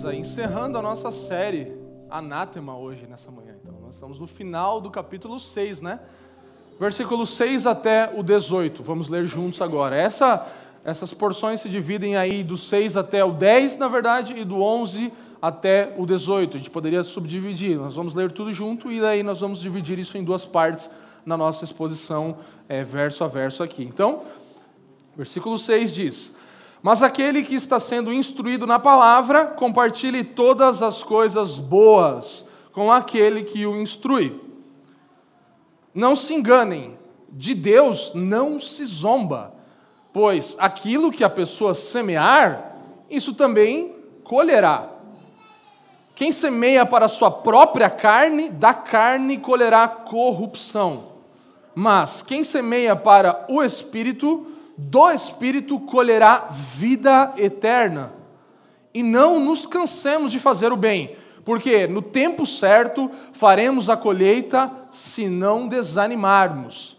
Estamos aí encerrando a nossa série Anátema hoje, nessa manhã. Então, nós estamos no final do capítulo 6, né? Versículo 6 até o 18. Vamos ler juntos agora. Essa essas porções se dividem aí do 6 até o 10, na verdade, e do 11 até o 18. A gente poderia subdividir. Nós vamos ler tudo junto e daí nós vamos dividir isso em duas partes na nossa exposição, é, verso a verso aqui. Então, versículo 6 diz: Mas aquele que está sendo instruído na palavra, compartilhe todas as coisas boas com aquele que o instrui. Não se enganem, de Deus não se zomba pois aquilo que a pessoa semear, isso também colherá. Quem semeia para a sua própria carne, da carne colherá corrupção. Mas quem semeia para o espírito, do espírito colherá vida eterna. E não nos cansemos de fazer o bem, porque no tempo certo faremos a colheita se não desanimarmos.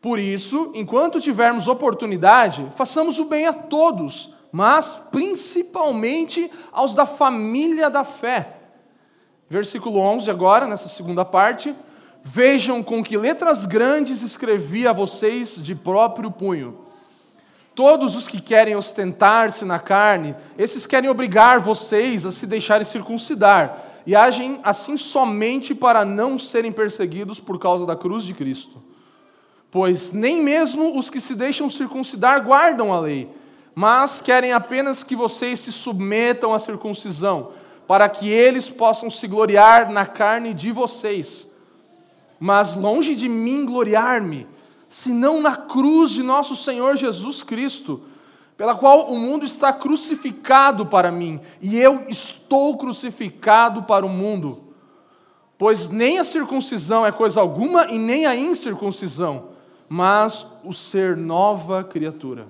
Por isso, enquanto tivermos oportunidade, façamos o bem a todos, mas principalmente aos da família da fé. Versículo 11, agora, nessa segunda parte. Vejam com que letras grandes escrevi a vocês de próprio punho. Todos os que querem ostentar-se na carne, esses querem obrigar vocês a se deixarem circuncidar, e agem assim somente para não serem perseguidos por causa da cruz de Cristo. Pois nem mesmo os que se deixam circuncidar guardam a lei, mas querem apenas que vocês se submetam à circuncisão, para que eles possam se gloriar na carne de vocês. Mas longe de mim gloriar-me, senão na cruz de nosso Senhor Jesus Cristo, pela qual o mundo está crucificado para mim, e eu estou crucificado para o mundo. Pois nem a circuncisão é coisa alguma, e nem a incircuncisão mas o ser nova criatura.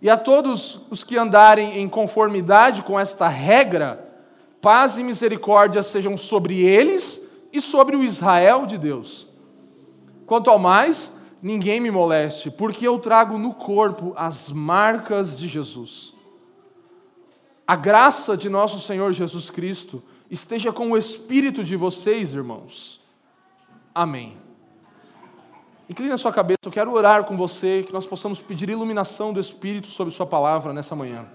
E a todos os que andarem em conformidade com esta regra, paz e misericórdia sejam sobre eles e sobre o Israel de Deus. Quanto ao mais, ninguém me moleste, porque eu trago no corpo as marcas de Jesus. A graça de nosso Senhor Jesus Cristo esteja com o espírito de vocês, irmãos. Amém. Incline a sua cabeça, eu quero orar com você, que nós possamos pedir iluminação do Espírito sobre Sua palavra nessa manhã.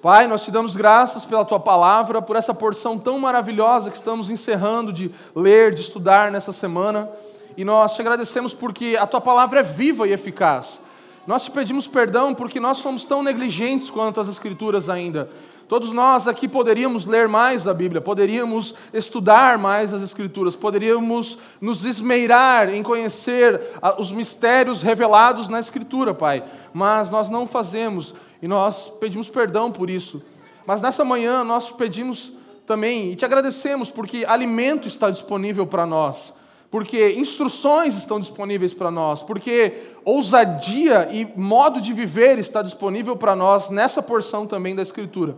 Pai, nós te damos graças pela Tua palavra, por essa porção tão maravilhosa que estamos encerrando de ler, de estudar nessa semana. E nós te agradecemos porque a Tua palavra é viva e eficaz. Nós te pedimos perdão porque nós somos tão negligentes quanto as Escrituras ainda. Todos nós aqui poderíamos ler mais a Bíblia, poderíamos estudar mais as Escrituras, poderíamos nos esmeirar em conhecer os mistérios revelados na Escritura, Pai. Mas nós não fazemos e nós pedimos perdão por isso. Mas nessa manhã nós pedimos também e te agradecemos porque alimento está disponível para nós, porque instruções estão disponíveis para nós, porque ousadia e modo de viver está disponível para nós nessa porção também da Escritura.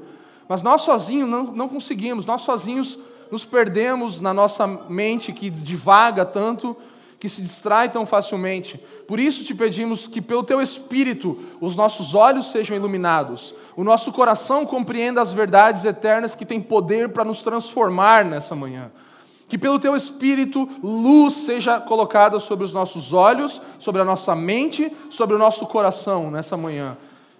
Mas nós sozinhos não, não conseguimos, nós sozinhos nos perdemos na nossa mente que divaga tanto, que se distrai tão facilmente. Por isso te pedimos que, pelo teu Espírito, os nossos olhos sejam iluminados, o nosso coração compreenda as verdades eternas que têm poder para nos transformar nessa manhã. Que pelo teu Espírito, luz seja colocada sobre os nossos olhos, sobre a nossa mente, sobre o nosso coração nessa manhã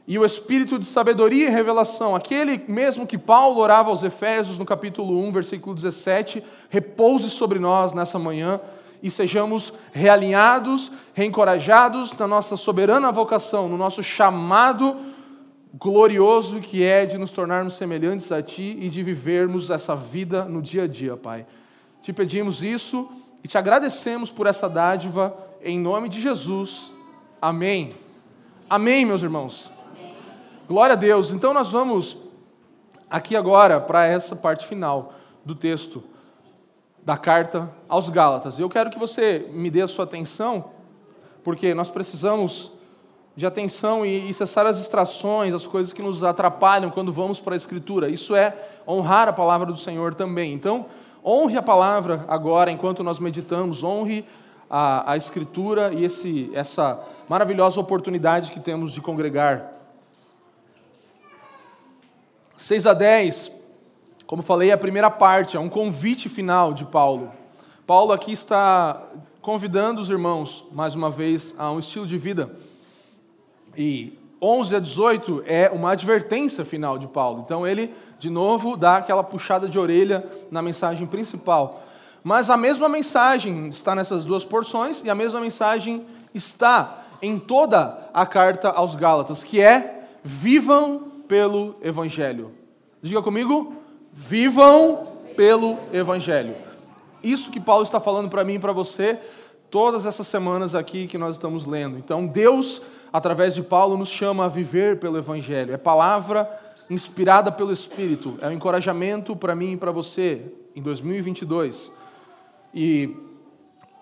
e o espírito de sabedoria e revelação, aquele mesmo que Paulo orava aos Efésios no capítulo 1, versículo 17, repouse sobre nós nessa manhã e sejamos realinhados, reencorajados na nossa soberana vocação, no nosso chamado glorioso que é de nos tornarmos semelhantes a Ti e de vivermos essa vida no dia a dia, Pai. Te pedimos isso e te agradecemos por essa dádiva, em nome de Jesus. Amém. Amém, meus irmãos. Glória a Deus. Então nós vamos aqui agora para essa parte final do texto da carta aos Gálatas. Eu quero que você me dê a sua atenção, porque nós precisamos de atenção e, cessar as distrações, as coisas que nos atrapalham quando vamos para a Escritura. Isso é honrar a palavra do Senhor também. Então, honre a palavra agora, enquanto nós meditamos, honre a, a Escritura e esse, essa maravilhosa oportunidade que temos de congregar. 6 a 10, como falei, é a primeira parte, é um convite final de Paulo. Paulo aqui está convidando os irmãos, mais uma vez, a um estilo de vida e 11 a 18 é uma advertência final de Paulo. Então ele, de novo, dá aquela puxada de orelha na mensagem principal. Mas a mesma mensagem está nessas duas porções e a mesma mensagem está em toda a carta aos Gálatas, que é: vivam pelo Evangelho. Diga comigo: vivam pelo Evangelho. Isso que Paulo está falando para mim e para você todas essas semanas aqui que nós estamos lendo. Então, Deus através de Paulo, nos chama a viver pelo Evangelho. É palavra inspirada pelo Espírito, é um encorajamento para mim e para você em 2022. E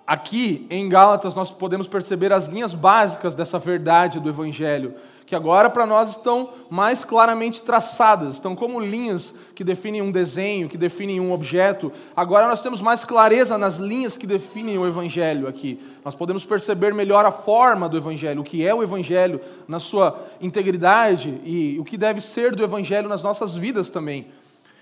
aqui em Gálatas nós podemos perceber as linhas básicas dessa verdade do Evangelho que agora para nós estão mais claramente traçadas, estão como linhas que definem um desenho, que definem um objeto. Agora nós temos mais clareza nas linhas que definem o Evangelho aqui. Nós podemos perceber melhor a forma do Evangelho, o que é o Evangelho na sua integridade e o que deve ser do Evangelho nas nossas vidas também.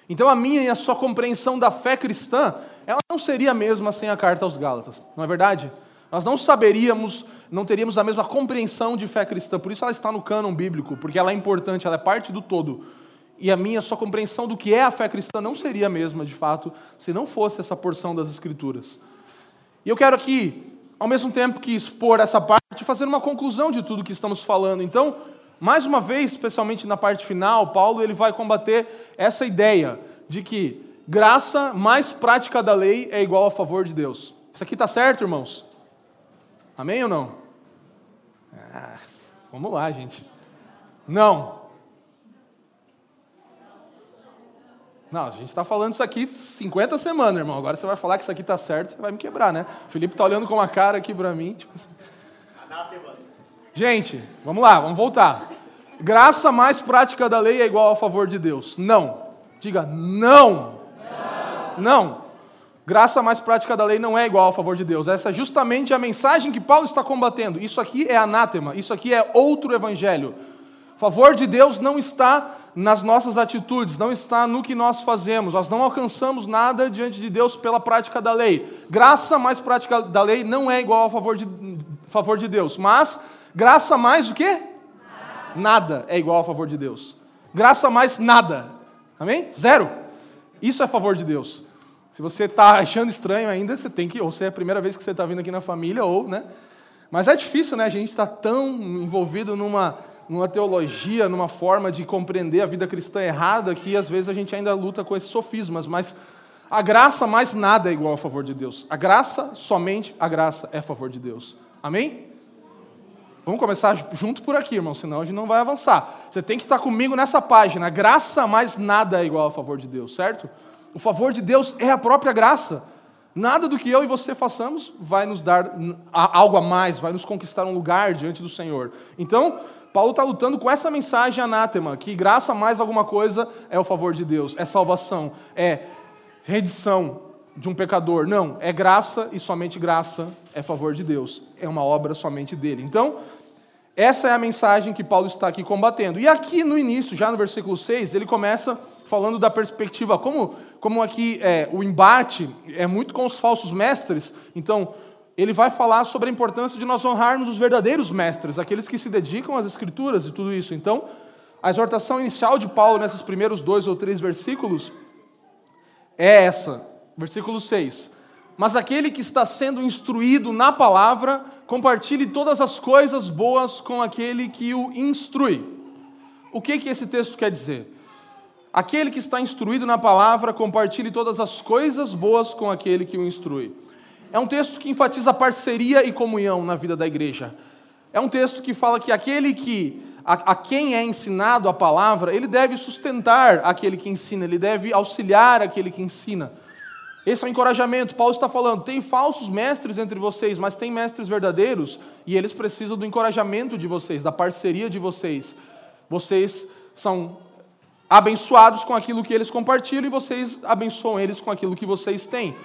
Então a minha e a sua compreensão da fé cristã, ela não seria a mesma sem a carta aos Gálatas, não é verdade? Nós não saberíamos, não teríamos a mesma compreensão de fé cristã. Por isso ela está no cânon bíblico, porque ela é importante, ela é parte do todo. E a minha só compreensão do que é a fé cristã não seria a mesma, de fato, se não fosse essa porção das Escrituras. E eu quero aqui, ao mesmo tempo que expor essa parte, fazer uma conclusão de tudo que estamos falando. Então, mais uma vez, especialmente na parte final, Paulo ele vai combater essa ideia de que graça mais prática da lei é igual a favor de Deus. Isso aqui está certo, irmãos? Amém ou não? Ah, vamos lá, gente. Não. Não, a gente está falando isso aqui 50 semanas, irmão. Agora você vai falar que isso aqui está certo, você vai me quebrar, né? O Felipe está olhando com uma cara aqui para mim. Tipo assim. Gente, vamos lá, vamos voltar. Graça mais prática da lei é igual a favor de Deus. Não. Diga não. Não. não. Graça mais prática da lei não é igual ao favor de Deus. Essa é justamente a mensagem que Paulo está combatendo. Isso aqui é anátema, isso aqui é outro evangelho. Favor de Deus não está nas nossas atitudes, não está no que nós fazemos. Nós não alcançamos nada diante de Deus pela prática da lei. Graça mais prática da lei não é igual ao favor de, favor de Deus. Mas graça mais o quê? Nada é igual ao favor de Deus. Graça mais nada. Amém? Zero. Isso é favor de Deus. Se você está achando estranho ainda, você tem que, ou se é a primeira vez que você está vindo aqui na família, ou, né? Mas é difícil, né? A gente está tão envolvido numa, numa teologia, numa forma de compreender a vida cristã errada, que às vezes a gente ainda luta com esses sofismas. Mas a graça mais nada é igual a favor de Deus. A graça, somente a graça é a favor de Deus. Amém? Vamos começar junto por aqui, irmão, senão a gente não vai avançar. Você tem que estar comigo nessa página. Graça mais nada é igual a favor de Deus, certo? O favor de Deus é a própria graça. Nada do que eu e você façamos vai nos dar algo a mais, vai nos conquistar um lugar diante do Senhor. Então, Paulo está lutando com essa mensagem anátema, que graça mais alguma coisa é o favor de Deus, é salvação, é redição de um pecador. Não, é graça e somente graça é favor de Deus, é uma obra somente dele. Então, essa é a mensagem que Paulo está aqui combatendo. E aqui no início, já no versículo 6, ele começa falando da perspectiva, como, como aqui é, o embate é muito com os falsos mestres, então ele vai falar sobre a importância de nós honrarmos os verdadeiros mestres, aqueles que se dedicam às escrituras e tudo isso. Então, a exortação inicial de Paulo nesses primeiros dois ou três versículos é essa, versículo 6. Mas aquele que está sendo instruído na palavra, compartilhe todas as coisas boas com aquele que o instrui. O que, que esse texto quer dizer? Aquele que está instruído na palavra, compartilhe todas as coisas boas com aquele que o instrui. É um texto que enfatiza parceria e comunhão na vida da igreja. É um texto que fala que aquele que a, a, quem é ensinado a palavra, ele deve sustentar aquele que ensina, ele deve auxiliar aquele que ensina. Esse é o encorajamento. Paulo está falando: tem falsos mestres entre vocês, mas tem mestres verdadeiros e eles precisam do encorajamento de vocês, da parceria de vocês. Vocês são abençoados com aquilo que eles compartilham e vocês abençoam eles com aquilo que vocês têm.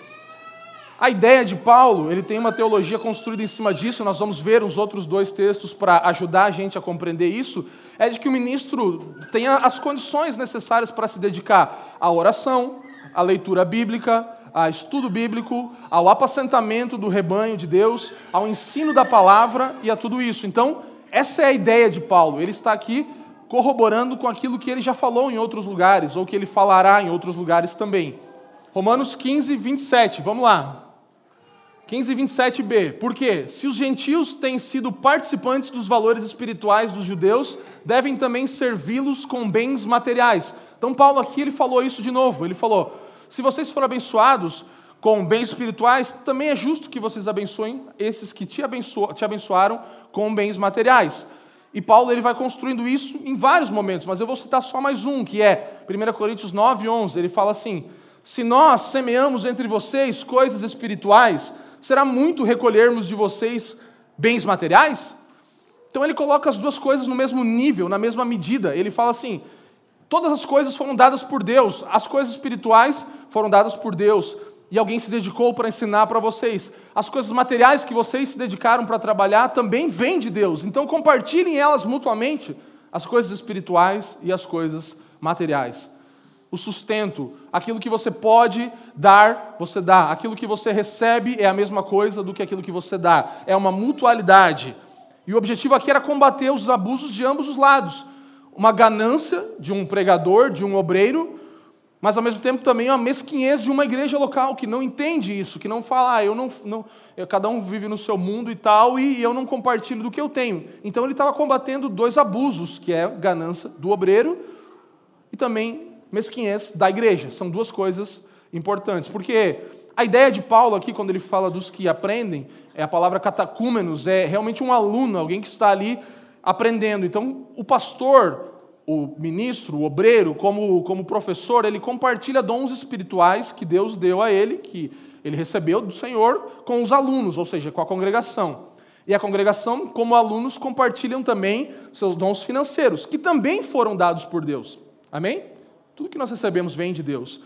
A ideia de Paulo, ele tem uma teologia construída em cima disso, nós vamos ver os outros dois textos para ajudar a gente a compreender isso, é de que o ministro tenha as condições necessárias para se dedicar à oração, à leitura bíblica, a estudo bíblico, ao apacentamento do rebanho de Deus, ao ensino da palavra e a tudo isso. Então, essa é a ideia de Paulo. Ele está aqui corroborando com aquilo que ele já falou em outros lugares, ou que ele falará em outros lugares também. Romanos 15, 27, vamos lá. 15, 27b. Por quê? Se os gentios têm sido participantes dos valores espirituais dos judeus, devem também servi-los com bens materiais. Então, Paulo aqui ele falou isso de novo. Ele falou: se vocês forem abençoados com bens espirituais, também é justo que vocês abençoem esses que te abençoaram com bens materiais. E Paulo ele vai construindo isso em vários momentos, mas eu vou citar só mais um, que é 1 Coríntios 9, 11. Ele fala assim: Se nós semeamos entre vocês coisas espirituais, será muito recolhermos de vocês bens materiais? Então ele coloca as duas coisas no mesmo nível, na mesma medida. Ele fala assim: Todas as coisas foram dadas por Deus, as coisas espirituais foram dadas por Deus, e alguém se dedicou para ensinar para vocês. As coisas materiais que vocês se dedicaram para trabalhar também vêm de Deus, então compartilhem elas mutuamente, as coisas espirituais e as coisas materiais. O sustento, aquilo que você pode dar, você dá. Aquilo que você recebe é a mesma coisa do que aquilo que você dá. É uma mutualidade. E o objetivo aqui era combater os abusos de ambos os lados uma ganância de um pregador, de um obreiro, mas ao mesmo tempo também uma mesquinhez de uma igreja local que não entende isso, que não fala, ah, eu não, não eu, cada um vive no seu mundo e tal, e, e eu não compartilho do que eu tenho. Então ele estava combatendo dois abusos, que é ganância do obreiro e também mesquinhez da igreja. São duas coisas importantes, porque a ideia de Paulo aqui, quando ele fala dos que aprendem, é a palavra catacúmenos, é realmente um aluno, alguém que está ali aprendendo. Então, o pastor, o ministro, o obreiro, como, como professor, ele compartilha dons espirituais que Deus deu a ele, que ele recebeu do Senhor, com os alunos, ou seja, com a congregação. E a congregação, como alunos, compartilham também seus dons financeiros, que também foram dados por Deus. Amém? Tudo que nós recebemos vem de Deus.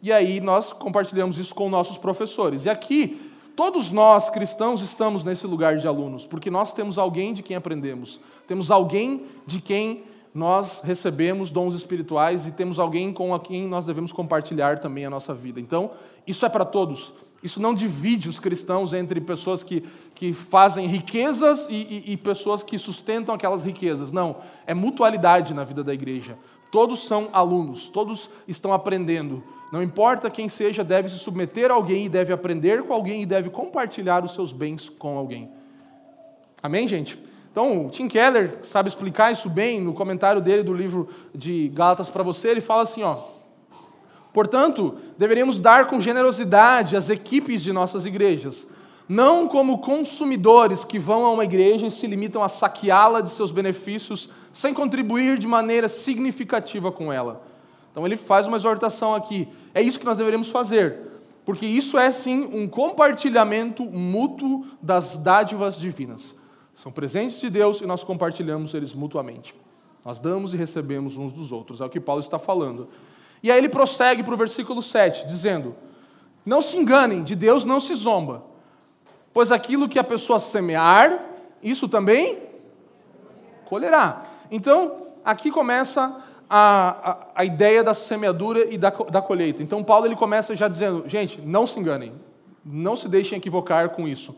E aí nós compartilhamos isso com nossos professores. E aqui, todos nós cristãos estamos nesse lugar de alunos, porque nós temos alguém de quem aprendemos. Temos alguém de quem nós recebemos dons espirituais e temos alguém com quem nós devemos compartilhar também a nossa vida. Então, isso é para todos. Isso não divide os cristãos entre pessoas que, que fazem riquezas e, e, e pessoas que sustentam aquelas riquezas. Não. É mutualidade na vida da igreja. Todos são alunos, todos estão aprendendo. Não importa quem seja, deve se submeter a alguém e deve aprender com alguém e deve compartilhar os seus bens com alguém. Amém, gente? Então, o Tim Keller sabe explicar isso bem no comentário dele do livro de Gálatas para você. Ele fala assim: ó, portanto, deveríamos dar com generosidade às equipes de nossas igrejas, não como consumidores que vão a uma igreja e se limitam a saqueá-la de seus benefícios sem contribuir de maneira significativa com ela. Então, ele faz uma exortação aqui. É isso que nós deveríamos fazer, porque isso é sim um compartilhamento mútuo das dádivas divinas. São presentes de Deus e nós compartilhamos eles mutuamente. Nós damos e recebemos uns dos outros, é o que Paulo está falando. E aí ele prossegue para o versículo 7, dizendo: Não se enganem, de Deus não se zomba, pois aquilo que a pessoa semear, isso também colherá. Então, aqui começa a, a, a ideia da semeadura e da, da colheita. Então, Paulo ele começa já dizendo: gente, não se enganem, não se deixem equivocar com isso.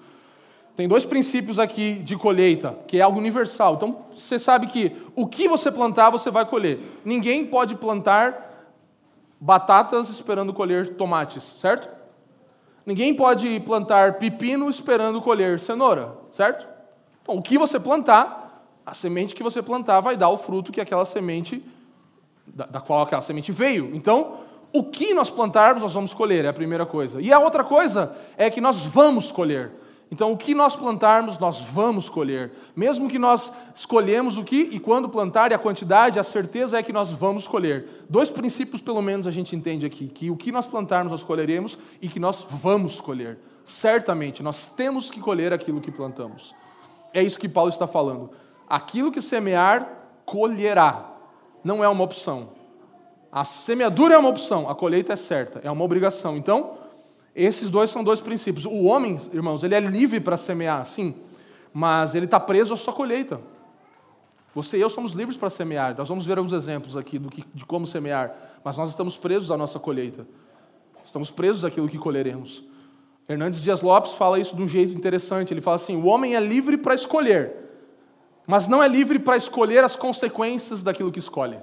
Tem dois princípios aqui de colheita, que é algo universal. Então, você sabe que o que você plantar, você vai colher. Ninguém pode plantar batatas esperando colher tomates, certo? Ninguém pode plantar pepino esperando colher cenoura, certo? Então, o que você plantar, a semente que você plantar vai dar o fruto que aquela semente, da, da qual aquela semente veio. Então, o que nós plantarmos, nós vamos colher, é a primeira coisa. E a outra coisa é que nós vamos colher. Então, o que nós plantarmos, nós vamos colher. Mesmo que nós escolhemos o que e quando plantar, e a quantidade, a certeza é que nós vamos colher. Dois princípios, pelo menos, a gente entende aqui: que o que nós plantarmos, nós colheremos e que nós vamos colher. Certamente, nós temos que colher aquilo que plantamos. É isso que Paulo está falando. Aquilo que semear, colherá. Não é uma opção. A semeadura é uma opção, a colheita é certa, é uma obrigação. Então, esses dois são dois princípios. O homem, irmãos, ele é livre para semear, sim, mas ele está preso à sua colheita. Você e eu somos livres para semear. Nós vamos ver alguns exemplos aqui do que, de como semear, mas nós estamos presos à nossa colheita. Estamos presos àquilo que colheremos. Hernandes Dias Lopes fala isso de um jeito interessante. Ele fala assim: o homem é livre para escolher, mas não é livre para escolher as consequências daquilo que escolhe.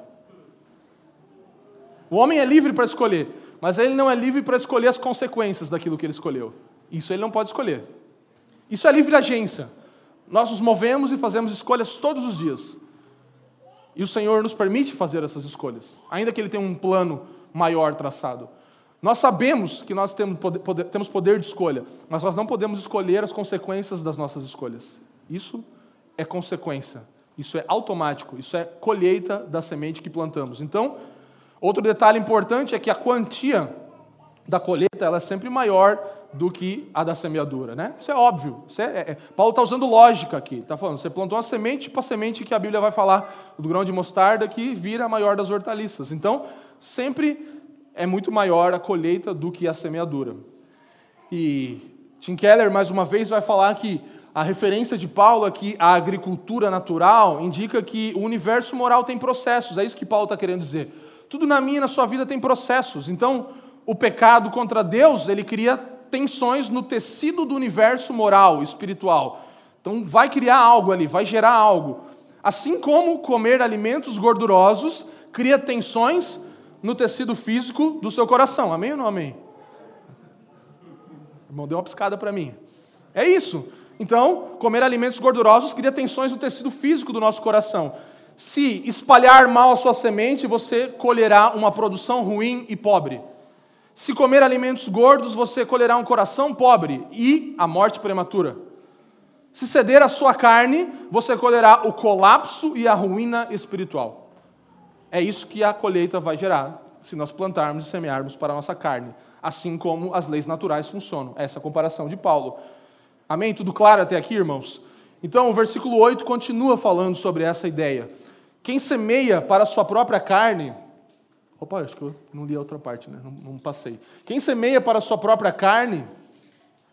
O homem é livre para escolher, mas ele não é livre para escolher as consequências daquilo que ele escolheu. Isso ele não pode escolher. Isso é livre agência. Nós nos movemos e fazemos escolhas todos os dias. E o Senhor nos permite fazer essas escolhas, ainda que Ele tenha um plano maior traçado. Nós sabemos que nós temos poder, temos poder de escolha, mas nós não podemos escolher as consequências das nossas escolhas. Isso é consequência, isso é automático, isso é colheita da semente que plantamos. Então, Outro detalhe importante é que a quantia da colheita ela é sempre maior do que a da semeadura, né? Isso é óbvio. Isso é, é, Paulo está usando lógica aqui. Está falando, você plantou uma semente, tipo a semente que a Bíblia vai falar do grão de mostarda que vira a maior das hortaliças. Então, sempre é muito maior a colheita do que a semeadura. E Tim Keller mais uma vez vai falar que a referência de Paulo aqui à agricultura natural indica que o universo moral tem processos. É isso que Paulo está querendo dizer. Tudo na minha e na sua vida tem processos. Então, o pecado contra Deus, ele cria tensões no tecido do universo moral, espiritual. Então, vai criar algo ali, vai gerar algo. Assim como comer alimentos gordurosos cria tensões no tecido físico do seu coração. Amém ou não amém? Irmão deu uma piscada para mim. É isso. Então, comer alimentos gordurosos cria tensões no tecido físico do nosso coração. Se espalhar mal a sua semente, você colherá uma produção ruim e pobre. Se comer alimentos gordos, você colherá um coração pobre e a morte prematura. Se ceder à sua carne, você colherá o colapso e a ruína espiritual. É isso que a colheita vai gerar, se nós plantarmos e semearmos para a nossa carne, assim como as leis naturais funcionam. Essa é a comparação de Paulo. Amém? Tudo claro até aqui, irmãos? Então, o versículo 8 continua falando sobre essa ideia. Quem semeia para a sua própria carne. Opa, acho que eu não li a outra parte, né? não, não passei. Quem semeia para a sua própria carne,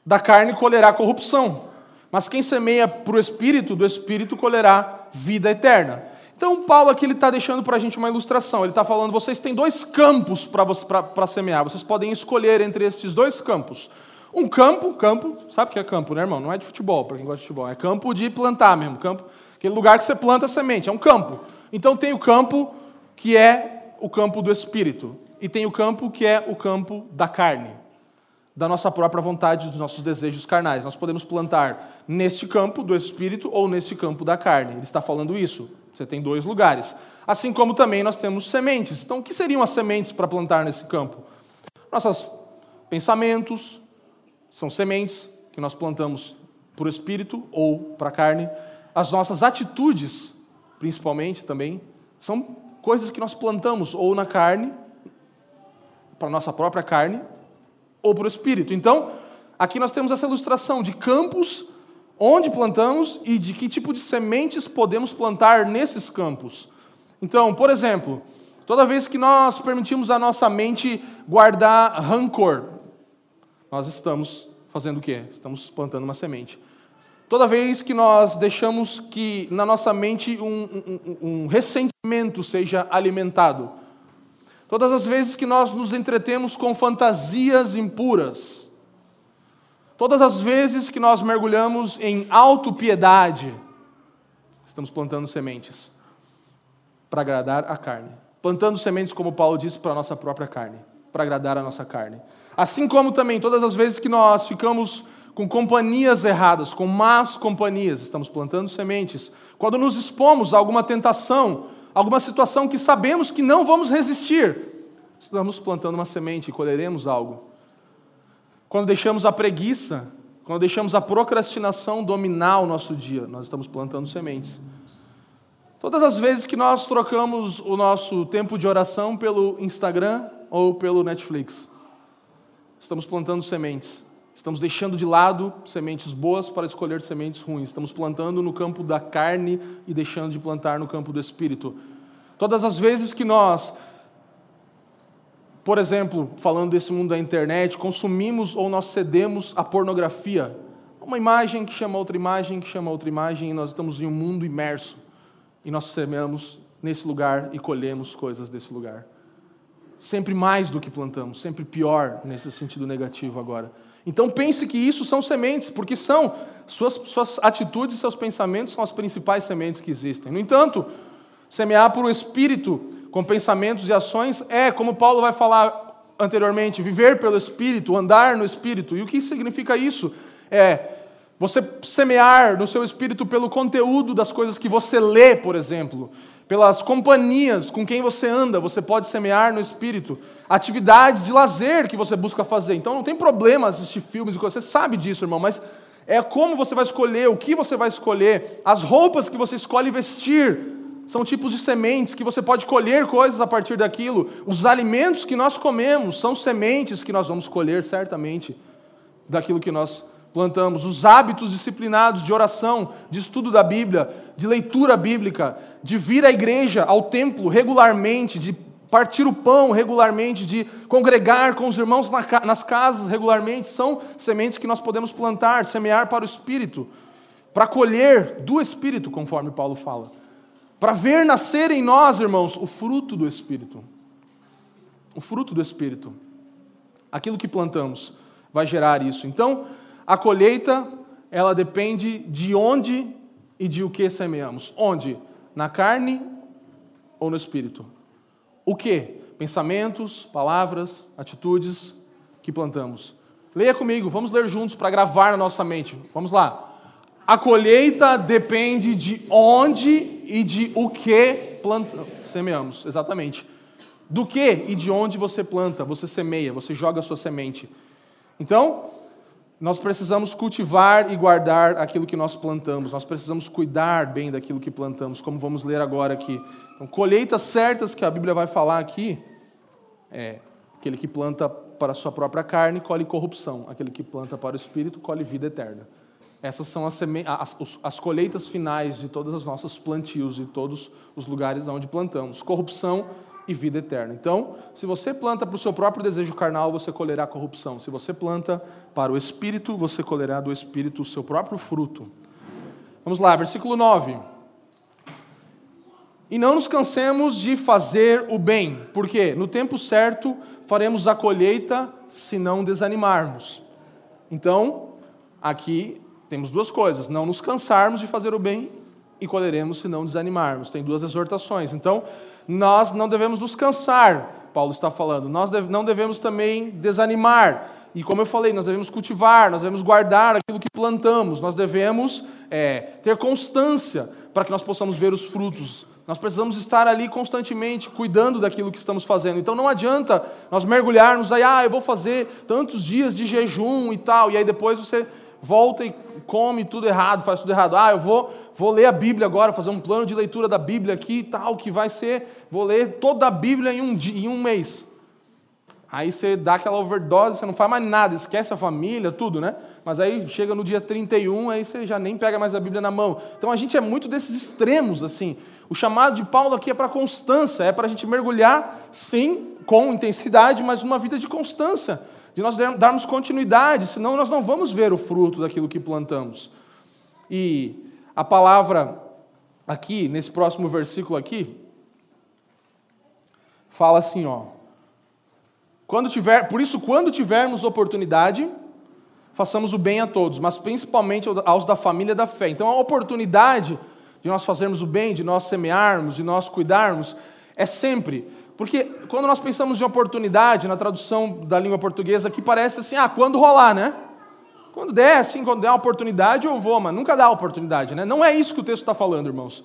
da carne colherá corrupção. Mas quem semeia para o espírito, do espírito colherá vida eterna. Então, Paulo aqui está deixando para a gente uma ilustração. Ele está falando: vocês têm dois campos para semear. Vocês podem escolher entre esses dois campos. Um campo, campo, sabe o que é campo, né, irmão? Não é de futebol, para quem gosta de futebol. É campo de plantar mesmo. Campo, aquele lugar que você planta a semente. É um campo. Então tem o campo que é o campo do espírito, e tem o campo que é o campo da carne, da nossa própria vontade, dos nossos desejos carnais. Nós podemos plantar neste campo do espírito ou neste campo da carne. Ele está falando isso. Você tem dois lugares. Assim como também nós temos sementes. Então, o que seriam as sementes para plantar nesse campo? Nossos pensamentos são sementes que nós plantamos para o espírito ou para a carne. As nossas atitudes principalmente também, são coisas que nós plantamos ou na carne, para a nossa própria carne, ou para o espírito. Então, aqui nós temos essa ilustração de campos onde plantamos e de que tipo de sementes podemos plantar nesses campos. Então, por exemplo, toda vez que nós permitimos a nossa mente guardar rancor, nós estamos fazendo o quê? Estamos plantando uma semente. Toda vez que nós deixamos que na nossa mente um, um, um, ressentimento seja alimentado, todas as vezes que nós nos entretemos com fantasias impuras, todas as vezes que nós mergulhamos em autopiedade, estamos plantando sementes para agradar a carne. Plantando sementes, como Paulo disse, para a nossa própria carne, para agradar a nossa carne. Assim como também todas as vezes que nós ficamos com companhias erradas, com más companhias, estamos plantando sementes. Quando nos expomos a alguma tentação, alguma situação que sabemos que não vamos resistir, estamos plantando uma semente e colheremos algo. Quando deixamos a preguiça, quando deixamos a procrastinação dominar o nosso dia, nós estamos plantando sementes. Todas as vezes que nós trocamos o nosso tempo de oração pelo Instagram ou pelo Netflix, estamos plantando sementes. Estamos deixando de lado sementes boas para escolher sementes ruins. Estamos plantando no campo da carne e deixando de plantar no campo do espírito. Todas as vezes que nós, por exemplo, falando desse mundo da internet, consumimos ou nós cedemos à pornografia, uma imagem que chama outra imagem, que chama outra imagem, e nós estamos em um mundo imerso. E nós semeamos nesse lugar e colhemos coisas desse lugar. Sempre mais do que plantamos, sempre pior nesse sentido negativo agora. Então pense que isso são sementes, porque são suas, suas atitudes e seus pensamentos são as principais sementes que existem. No entanto, semear por um espírito com pensamentos e ações é, como Paulo vai falar anteriormente, viver pelo espírito, andar no espírito. E o que significa isso? É você semear no seu espírito pelo conteúdo das coisas que você lê, por exemplo pelas companhias com quem você anda, você pode semear no espírito, atividades de lazer que você busca fazer. Então não tem problema assistir filmes e coisas, você sabe disso, irmão, mas é como você vai escolher, o que você vai escolher, as roupas que você escolhe vestir. São tipos de sementes que você pode colher coisas a partir daquilo. Os alimentos que nós comemos são sementes que nós vamos colher certamente daquilo que nós plantamos, os hábitos disciplinados de oração, de estudo da Bíblia, de leitura bíblica, de vir à igreja, ao templo regularmente, de partir o pão regularmente, de congregar com os irmãos nas casas regularmente, são sementes que nós podemos plantar, semear para o Espírito, para colher do Espírito, conforme Paulo fala. Para ver nascer em nós, irmãos, o fruto do Espírito. O fruto do Espírito. Aquilo que plantamos vai gerar isso. Então, a colheita, ela depende de onde e de o que semeamos. Onde? Na carne ou no espírito? O que? Pensamentos, palavras, atitudes que plantamos. Leia comigo, vamos ler juntos para gravar na nossa mente. Vamos lá. A colheita depende de onde e de o que plantamos. Semeamos, exatamente. Do que e de onde você planta, você semeia, você joga a sua semente. Então, nós precisamos cultivar e guardar aquilo que nós plantamos, nós precisamos cuidar bem daquilo que plantamos, como vamos ler agora aqui. Então, colheitas certas que a Bíblia vai falar aqui é aquele que planta para a sua própria carne colhe corrupção, aquele que planta para o espírito colhe vida eterna. Essas são as, as, as colheitas finais de todas as nossas plantios e todos os lugares onde plantamos. Corrupção e vida eterna. Então, se você planta para o seu próprio desejo carnal, você colherá corrupção. Se você planta para o espírito, você colherá do espírito o seu próprio fruto. Vamos lá, versículo 9. E não nos cansemos de fazer o bem, porque no tempo certo faremos a colheita se não desanimarmos. Então, aqui temos duas coisas: não nos cansarmos de fazer o bem e colheremos se não desanimarmos. Tem duas exortações. Então, nós não devemos nos cansar, Paulo está falando, nós não devemos também desanimar. E como eu falei, nós devemos cultivar, nós devemos guardar aquilo que plantamos, nós devemos é, ter constância para que nós possamos ver os frutos. Nós precisamos estar ali constantemente cuidando daquilo que estamos fazendo. Então não adianta nós mergulharmos aí, ah, eu vou fazer tantos dias de jejum e tal, e aí depois você volta e come tudo errado, faz tudo errado. Ah, eu vou, vou ler a Bíblia agora, fazer um plano de leitura da Bíblia aqui e tal, que vai ser, vou ler toda a Bíblia em um, dia, em um mês. Aí você dá aquela overdose, você não faz mais nada, esquece a família, tudo, né? Mas aí chega no dia 31, aí você já nem pega mais a Bíblia na mão. Então a gente é muito desses extremos, assim. O chamado de Paulo aqui é para constância, é para a gente mergulhar, sim, com intensidade, mas numa vida de constância de nós darmos continuidade, senão nós não vamos ver o fruto daquilo que plantamos. E a palavra aqui, nesse próximo versículo aqui, fala assim, ó. Quando tiver, por isso, quando tivermos oportunidade, façamos o bem a todos, mas principalmente aos da família da fé. Então, a oportunidade de nós fazermos o bem, de nós semearmos, de nós cuidarmos, é sempre porque quando nós pensamos em oportunidade, na tradução da língua portuguesa, que parece assim, ah, quando rolar, né? Quando der, assim, quando der uma oportunidade, eu vou, mas nunca dá oportunidade, né? Não é isso que o texto está falando, irmãos.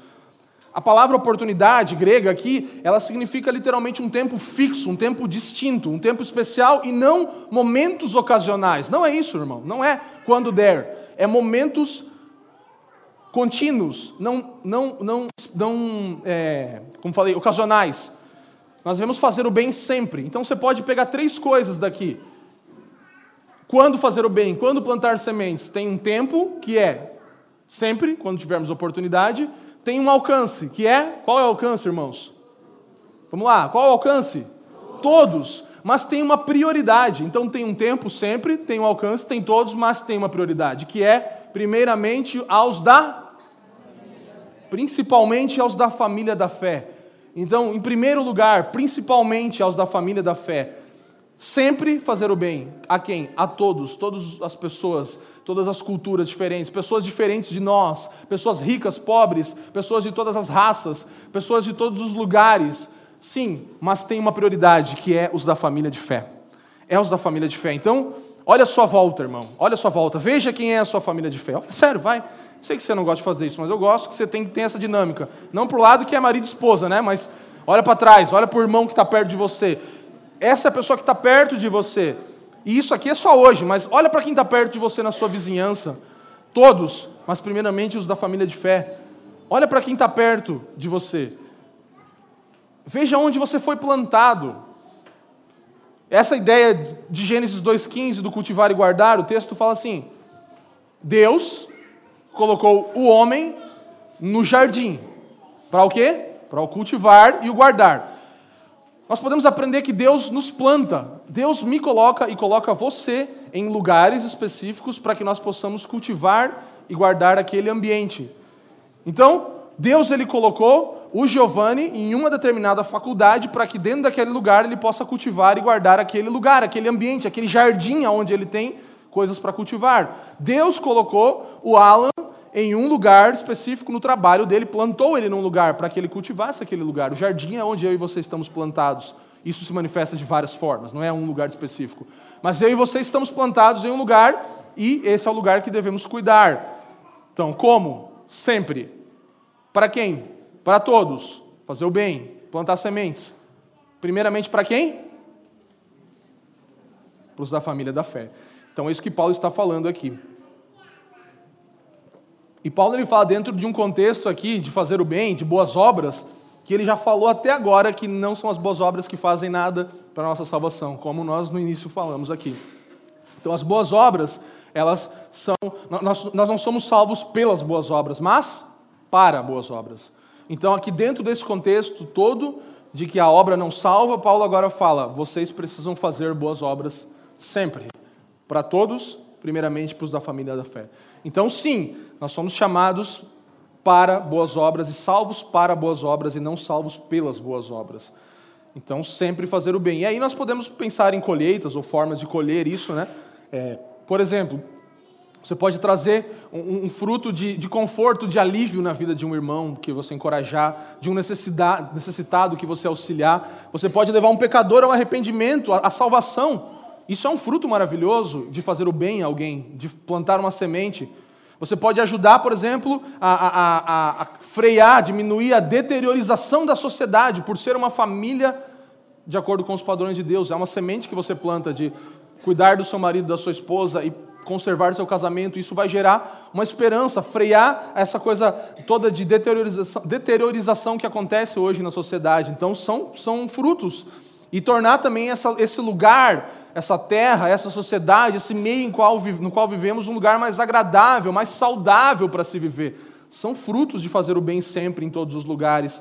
A palavra oportunidade grega aqui, ela significa literalmente um tempo fixo, um tempo distinto, um tempo especial e não momentos ocasionais. Não é isso, irmão. Não é quando der. É momentos contínuos, não, não, não, não é, como falei, ocasionais. Nós devemos fazer o bem sempre. Então você pode pegar três coisas daqui. Quando fazer o bem? Quando plantar sementes? Tem um tempo, que é sempre, quando tivermos oportunidade. Tem um alcance, que é. Qual é o alcance, irmãos? Vamos lá, qual é o alcance? Todos. Mas tem uma prioridade. Então tem um tempo sempre, tem um alcance, tem todos, mas tem uma prioridade, que é, primeiramente, aos da. Principalmente aos da família da fé. Então, em primeiro lugar, principalmente aos da família da fé, sempre fazer o bem. A quem? A todos, todas as pessoas, todas as culturas diferentes, pessoas diferentes de nós, pessoas ricas, pobres, pessoas de todas as raças, pessoas de todos os lugares. Sim, mas tem uma prioridade, que é os da família de fé. É os da família de fé. Então, olha a sua volta, irmão. Olha a sua volta. Veja quem é a sua família de fé. Sério, vai. Sei que você não gosta de fazer isso, mas eu gosto que você tem que ter essa dinâmica. Não para o lado que é marido e esposa, né? Mas olha para trás, olha para o irmão que está perto de você. Essa é a pessoa que está perto de você. E isso aqui é só hoje, mas olha para quem está perto de você na sua vizinhança. Todos, mas primeiramente os da família de fé. Olha para quem está perto de você. Veja onde você foi plantado. Essa ideia de Gênesis 2,15 do cultivar e guardar, o texto fala assim: Deus colocou o homem no jardim. Para o quê? Para o cultivar e o guardar. Nós podemos aprender que Deus nos planta. Deus me coloca e coloca você em lugares específicos para que nós possamos cultivar e guardar aquele ambiente. Então, Deus ele colocou o Giovanni em uma determinada faculdade para que dentro daquele lugar ele possa cultivar e guardar aquele lugar, aquele ambiente, aquele jardim onde ele tem coisas para cultivar. Deus colocou o Alan em um lugar específico no trabalho dele, plantou ele num lugar para que ele cultivasse aquele lugar. O jardim é onde eu e você estamos plantados. Isso se manifesta de várias formas, não é um lugar específico. Mas eu e você estamos plantados em um lugar e esse é o lugar que devemos cuidar. Então, como? Sempre. Para quem? Para todos. Fazer o bem, plantar sementes. Primeiramente para quem? Para os da família da fé. Então é isso que Paulo está falando aqui. E Paulo ele fala dentro de um contexto aqui de fazer o bem, de boas obras, que ele já falou até agora que não são as boas obras que fazem nada para a nossa salvação, como nós no início falamos aqui. Então as boas obras, elas são. Nós, nós não somos salvos pelas boas obras, mas para boas obras. Então, aqui dentro desse contexto todo, de que a obra não salva, Paulo agora fala: vocês precisam fazer boas obras sempre. Para todos, primeiramente para os da família da fé. Então, sim, nós somos chamados para boas obras e salvos para boas obras e não salvos pelas boas obras. Então, sempre fazer o bem. E aí nós podemos pensar em colheitas ou formas de colher isso, né? É, por exemplo, você pode trazer um, um fruto de, de, conforto, de alívio na vida de um irmão que você encorajar, de um necessitado que você auxiliar. Você pode levar um pecador ao arrependimento, à salvação. Isso é um fruto maravilhoso de fazer o bem a alguém, de plantar uma semente. Você pode ajudar, por exemplo, a, a, a, a, frear, diminuir a deteriorização da sociedade por ser uma família de acordo com os padrões de Deus. É uma semente que você planta de cuidar do seu marido, da sua esposa e conservar seu casamento. Isso vai gerar uma esperança, frear essa coisa toda de deteriorização, deteriorização que acontece hoje na sociedade. Então, são, são frutos. E tornar também essa, esse lugar essa terra, essa sociedade, esse meio no qual vivemos um lugar mais agradável, mais saudável para se viver. São frutos de fazer o bem sempre em todos os lugares.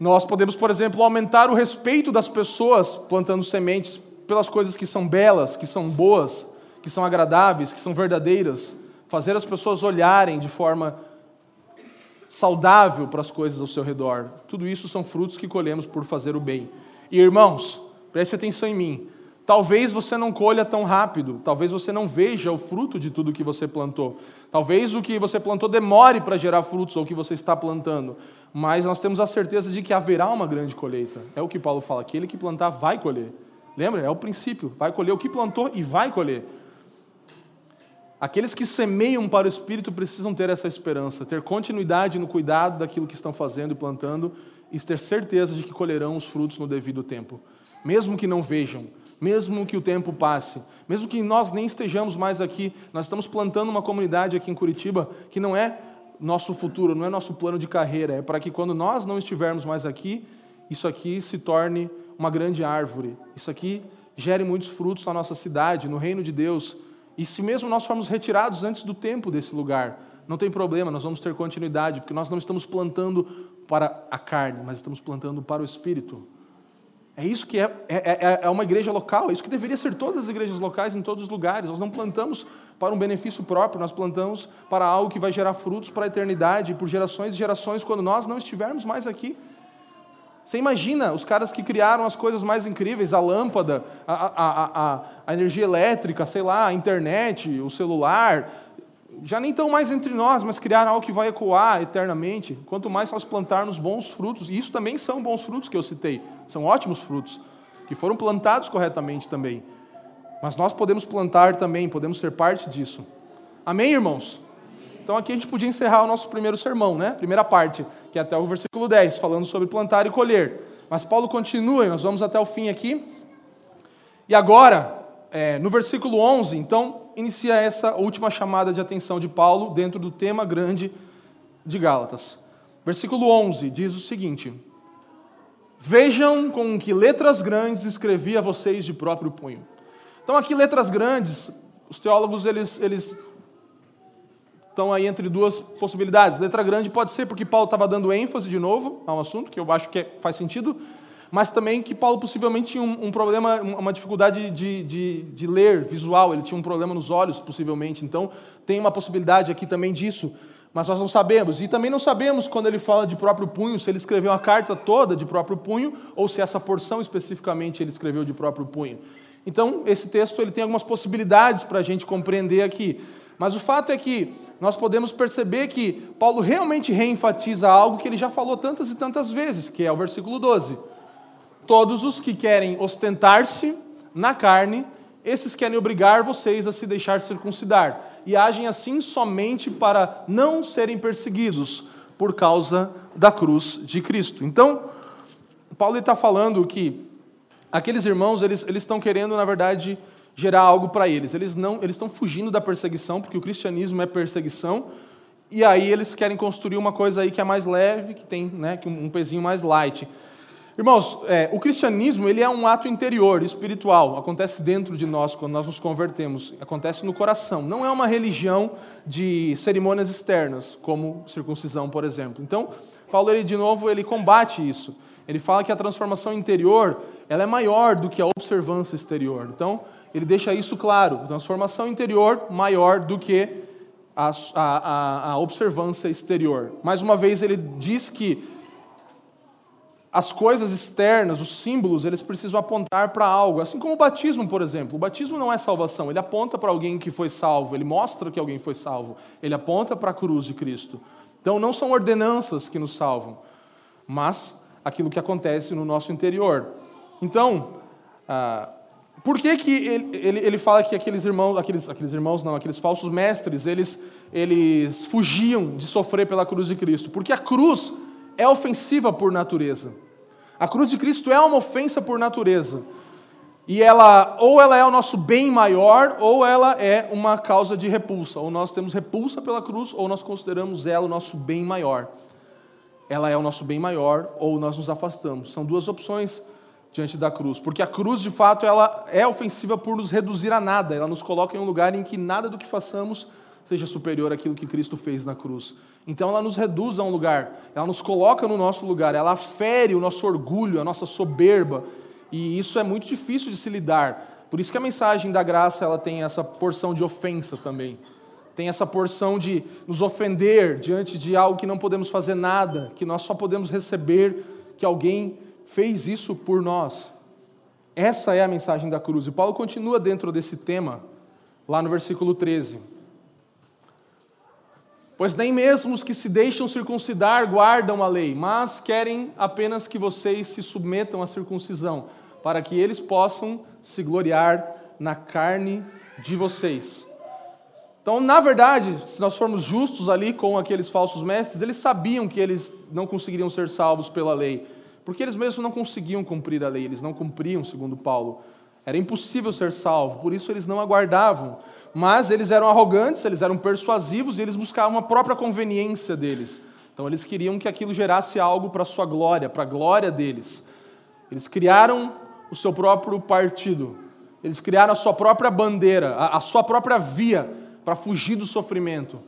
Nós podemos, por exemplo, aumentar o respeito das pessoas plantando sementes pelas coisas que são belas, que são boas, que são agradáveis, que são verdadeiras. Fazer as pessoas olharem de forma saudável para as coisas ao seu redor. Tudo isso são frutos que colhemos por fazer o bem. E irmãos, Preste atenção em mim. Talvez você não colha tão rápido, talvez você não veja o fruto de tudo que você plantou. Talvez o que você plantou demore para gerar frutos ou o que você está plantando. Mas nós temos a certeza de que haverá uma grande colheita. É o que Paulo fala: aquele que plantar vai colher. Lembra? É o princípio. Vai colher o que plantou e vai colher. Aqueles que semeiam para o Espírito precisam ter essa esperança, ter continuidade no cuidado daquilo que estão fazendo e plantando e ter certeza de que colherão os frutos no devido tempo. Mesmo que não vejam, mesmo que o tempo passe, mesmo que nós nem estejamos mais aqui, nós estamos plantando uma comunidade aqui em Curitiba que não é nosso futuro, não é nosso plano de carreira, é para que quando nós não estivermos mais aqui, isso aqui se torne uma grande árvore, isso aqui gere muitos frutos na nossa cidade, no reino de Deus. E se mesmo nós formos retirados antes do tempo desse lugar, não tem problema, nós vamos ter continuidade, porque nós não estamos plantando para a carne, mas estamos plantando para o espírito. É isso que é, é, é, é uma igreja local, é isso que deveria ser todas as igrejas locais em todos os lugares. Nós não plantamos para um benefício próprio, nós plantamos para algo que vai gerar frutos para a eternidade, por gerações e gerações, quando nós não estivermos mais aqui. Você imagina os caras que criaram as coisas mais incríveis, a lâmpada, a, a, a, a energia elétrica, sei lá, a internet, o celular, já nem estão mais entre nós, mas criaram algo que vai ecoar eternamente. Quanto mais nós plantarmos bons frutos, e isso também são bons frutos que eu citei, são ótimos frutos, que foram plantados corretamente também. Mas nós podemos plantar também, podemos ser parte disso. Amém, irmãos? Então aqui a gente podia encerrar o nosso primeiro sermão, né? Primeira parte, que é até o versículo 10, falando sobre plantar e colher. Mas Paulo continua e nós vamos até o fim aqui. E agora, é, no versículo 11, então, inicia essa última chamada de atenção de Paulo dentro do tema grande de Gálatas. Versículo 11 diz o seguinte: Vejam com que letras grandes escrevi a vocês de próprio punho. Então, aqui, letras grandes, os teólogos eles, eles estão aí entre duas possibilidades. Letra grande pode ser porque Paulo estava dando ênfase de novo a um assunto, que eu acho que é, faz sentido, mas também que Paulo possivelmente tinha um, um problema, uma dificuldade de, de, de, ler visual, ele tinha um problema nos olhos, possivelmente. Então, tem uma possibilidade aqui também disso, mas nós não sabemos. E também não sabemos, quando ele fala de próprio punho, se ele escreveu a carta toda de próprio punho ou se essa porção especificamente ele escreveu de próprio punho. Então, esse texto ele tem algumas possibilidades para a gente compreender aqui. Mas o fato é que nós podemos perceber que Paulo realmente reenfatiza algo que ele já falou tantas e tantas vezes, que é o versículo 12. Todos os que querem ostentar-se na carne, esses querem obrigar vocês a se deixar circuncidar, e agem assim somente para não serem perseguidos por causa da cruz de Cristo. Então, Paulo está falando que aqueles irmãos, eles, estão querendo, na verdade, gerar algo para eles. Eles não, eles estão fugindo da perseguição, porque o cristianismo é perseguição, e aí eles querem construir uma coisa aí que é mais leve, que tem né, um pezinho mais light. Irmãos, é, o cristianismo ele é um ato interior, espiritual, acontece dentro de nós quando nós nos convertemos, acontece no coração. Não é uma religião de cerimônias externas, como circuncisão, por exemplo. Então, Paulo ele de novo ele combate isso. Ele fala que a transformação interior ela é maior do que a observância exterior. Então, ele deixa isso claro: transformação interior maior do que a, a, a observância exterior. Mais uma vez, ele diz que as coisas externas, os símbolos, eles precisam apontar para algo. Assim como o batismo, por exemplo. O batismo não é salvação, ele aponta para alguém que foi salvo, ele mostra que alguém foi salvo, ele aponta para a cruz de Cristo. Então, não são ordenanças que nos salvam, mas aquilo que acontece no nosso interior. Então, ah, por que, que ele, ele, ele, fala que aqueles irmãos, aqueles, aqueles irmãos não, aqueles falsos mestres, eles, eles fugiam de sofrer pela cruz de Cristo? Porque a cruz é ofensiva por natureza. A cruz de Cristo é uma ofensa por natureza. E ela, ou ela é o nosso bem maior, ou ela é uma causa de repulsa. Ou nós temos repulsa pela cruz, ou nós consideramos ela o nosso bem maior. Ela é o nosso bem maior, ou nós nos afastamos. São duas opções diante da cruz, porque a cruz de fato ela é ofensiva por nos reduzir a nada, ela nos coloca em um lugar em que nada do que façamos seja superior àquilo que Cristo fez na cruz. Então ela nos reduz a um lugar, ela nos coloca no nosso lugar, ela fere o nosso orgulho, a nossa soberba, e isso é muito difícil de se lidar. Por isso que a mensagem da graça ela tem essa porção de ofensa também. Tem essa porção de nos ofender diante de algo que não podemos fazer nada, que nós só podemos receber que alguém fez isso por nós. Essa é a mensagem da cruz. E Paulo continua dentro desse tema, lá no versículo 13. Pois nem mesmo os que se deixam circuncidar guardam a lei, mas querem apenas que vocês se submetam à circuncisão, para que eles possam se gloriar na carne de vocês. Então, na verdade, se nós formos justos ali com aqueles falsos mestres, eles sabiam que eles não conseguiriam ser salvos pela lei, porque eles mesmos não conseguiam cumprir a lei, eles não cumpriam, segundo Paulo. Era impossível ser salvo, por isso eles não aguardavam. Mas eles eram arrogantes, eles eram persuasivos e eles buscavam a própria conveniência deles. Então eles queriam que aquilo gerasse algo para sua glória, para a glória deles. Eles criaram o seu próprio partido, eles criaram a sua própria bandeira, a, a sua própria via para fugir do sofrimento.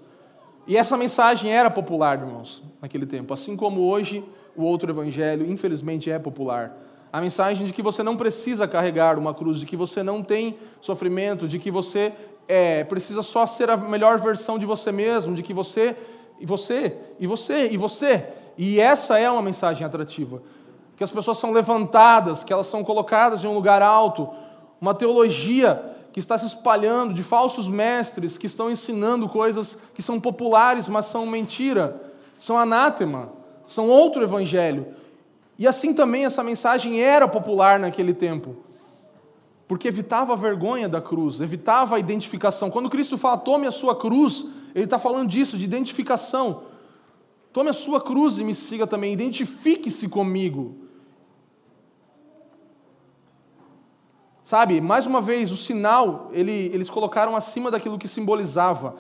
E essa mensagem era popular, irmãos, naquele tempo. Assim como hoje o outro evangelho, infelizmente, é popular. A mensagem de que você não precisa carregar uma cruz, de que você não tem sofrimento, de que você é, precisa só ser a melhor versão de você mesmo, de que você, e você, e você, e você. E essa é uma mensagem atrativa. Que as pessoas são levantadas, que elas são colocadas em um lugar alto. Uma teologia que está se espalhando de falsos mestres que estão ensinando coisas que são populares, mas são mentira, são anátema, são outro evangelho. E assim também essa mensagem era popular naquele tempo, porque evitava a vergonha da cruz, evitava a identificação. Quando Cristo fala, tome a sua cruz, ele está falando disso, de identificação. Tome a sua cruz e me siga também, identifique-se comigo. Sabe, mais uma vez, o sinal, ele, eles colocaram acima daquilo que simbolizava.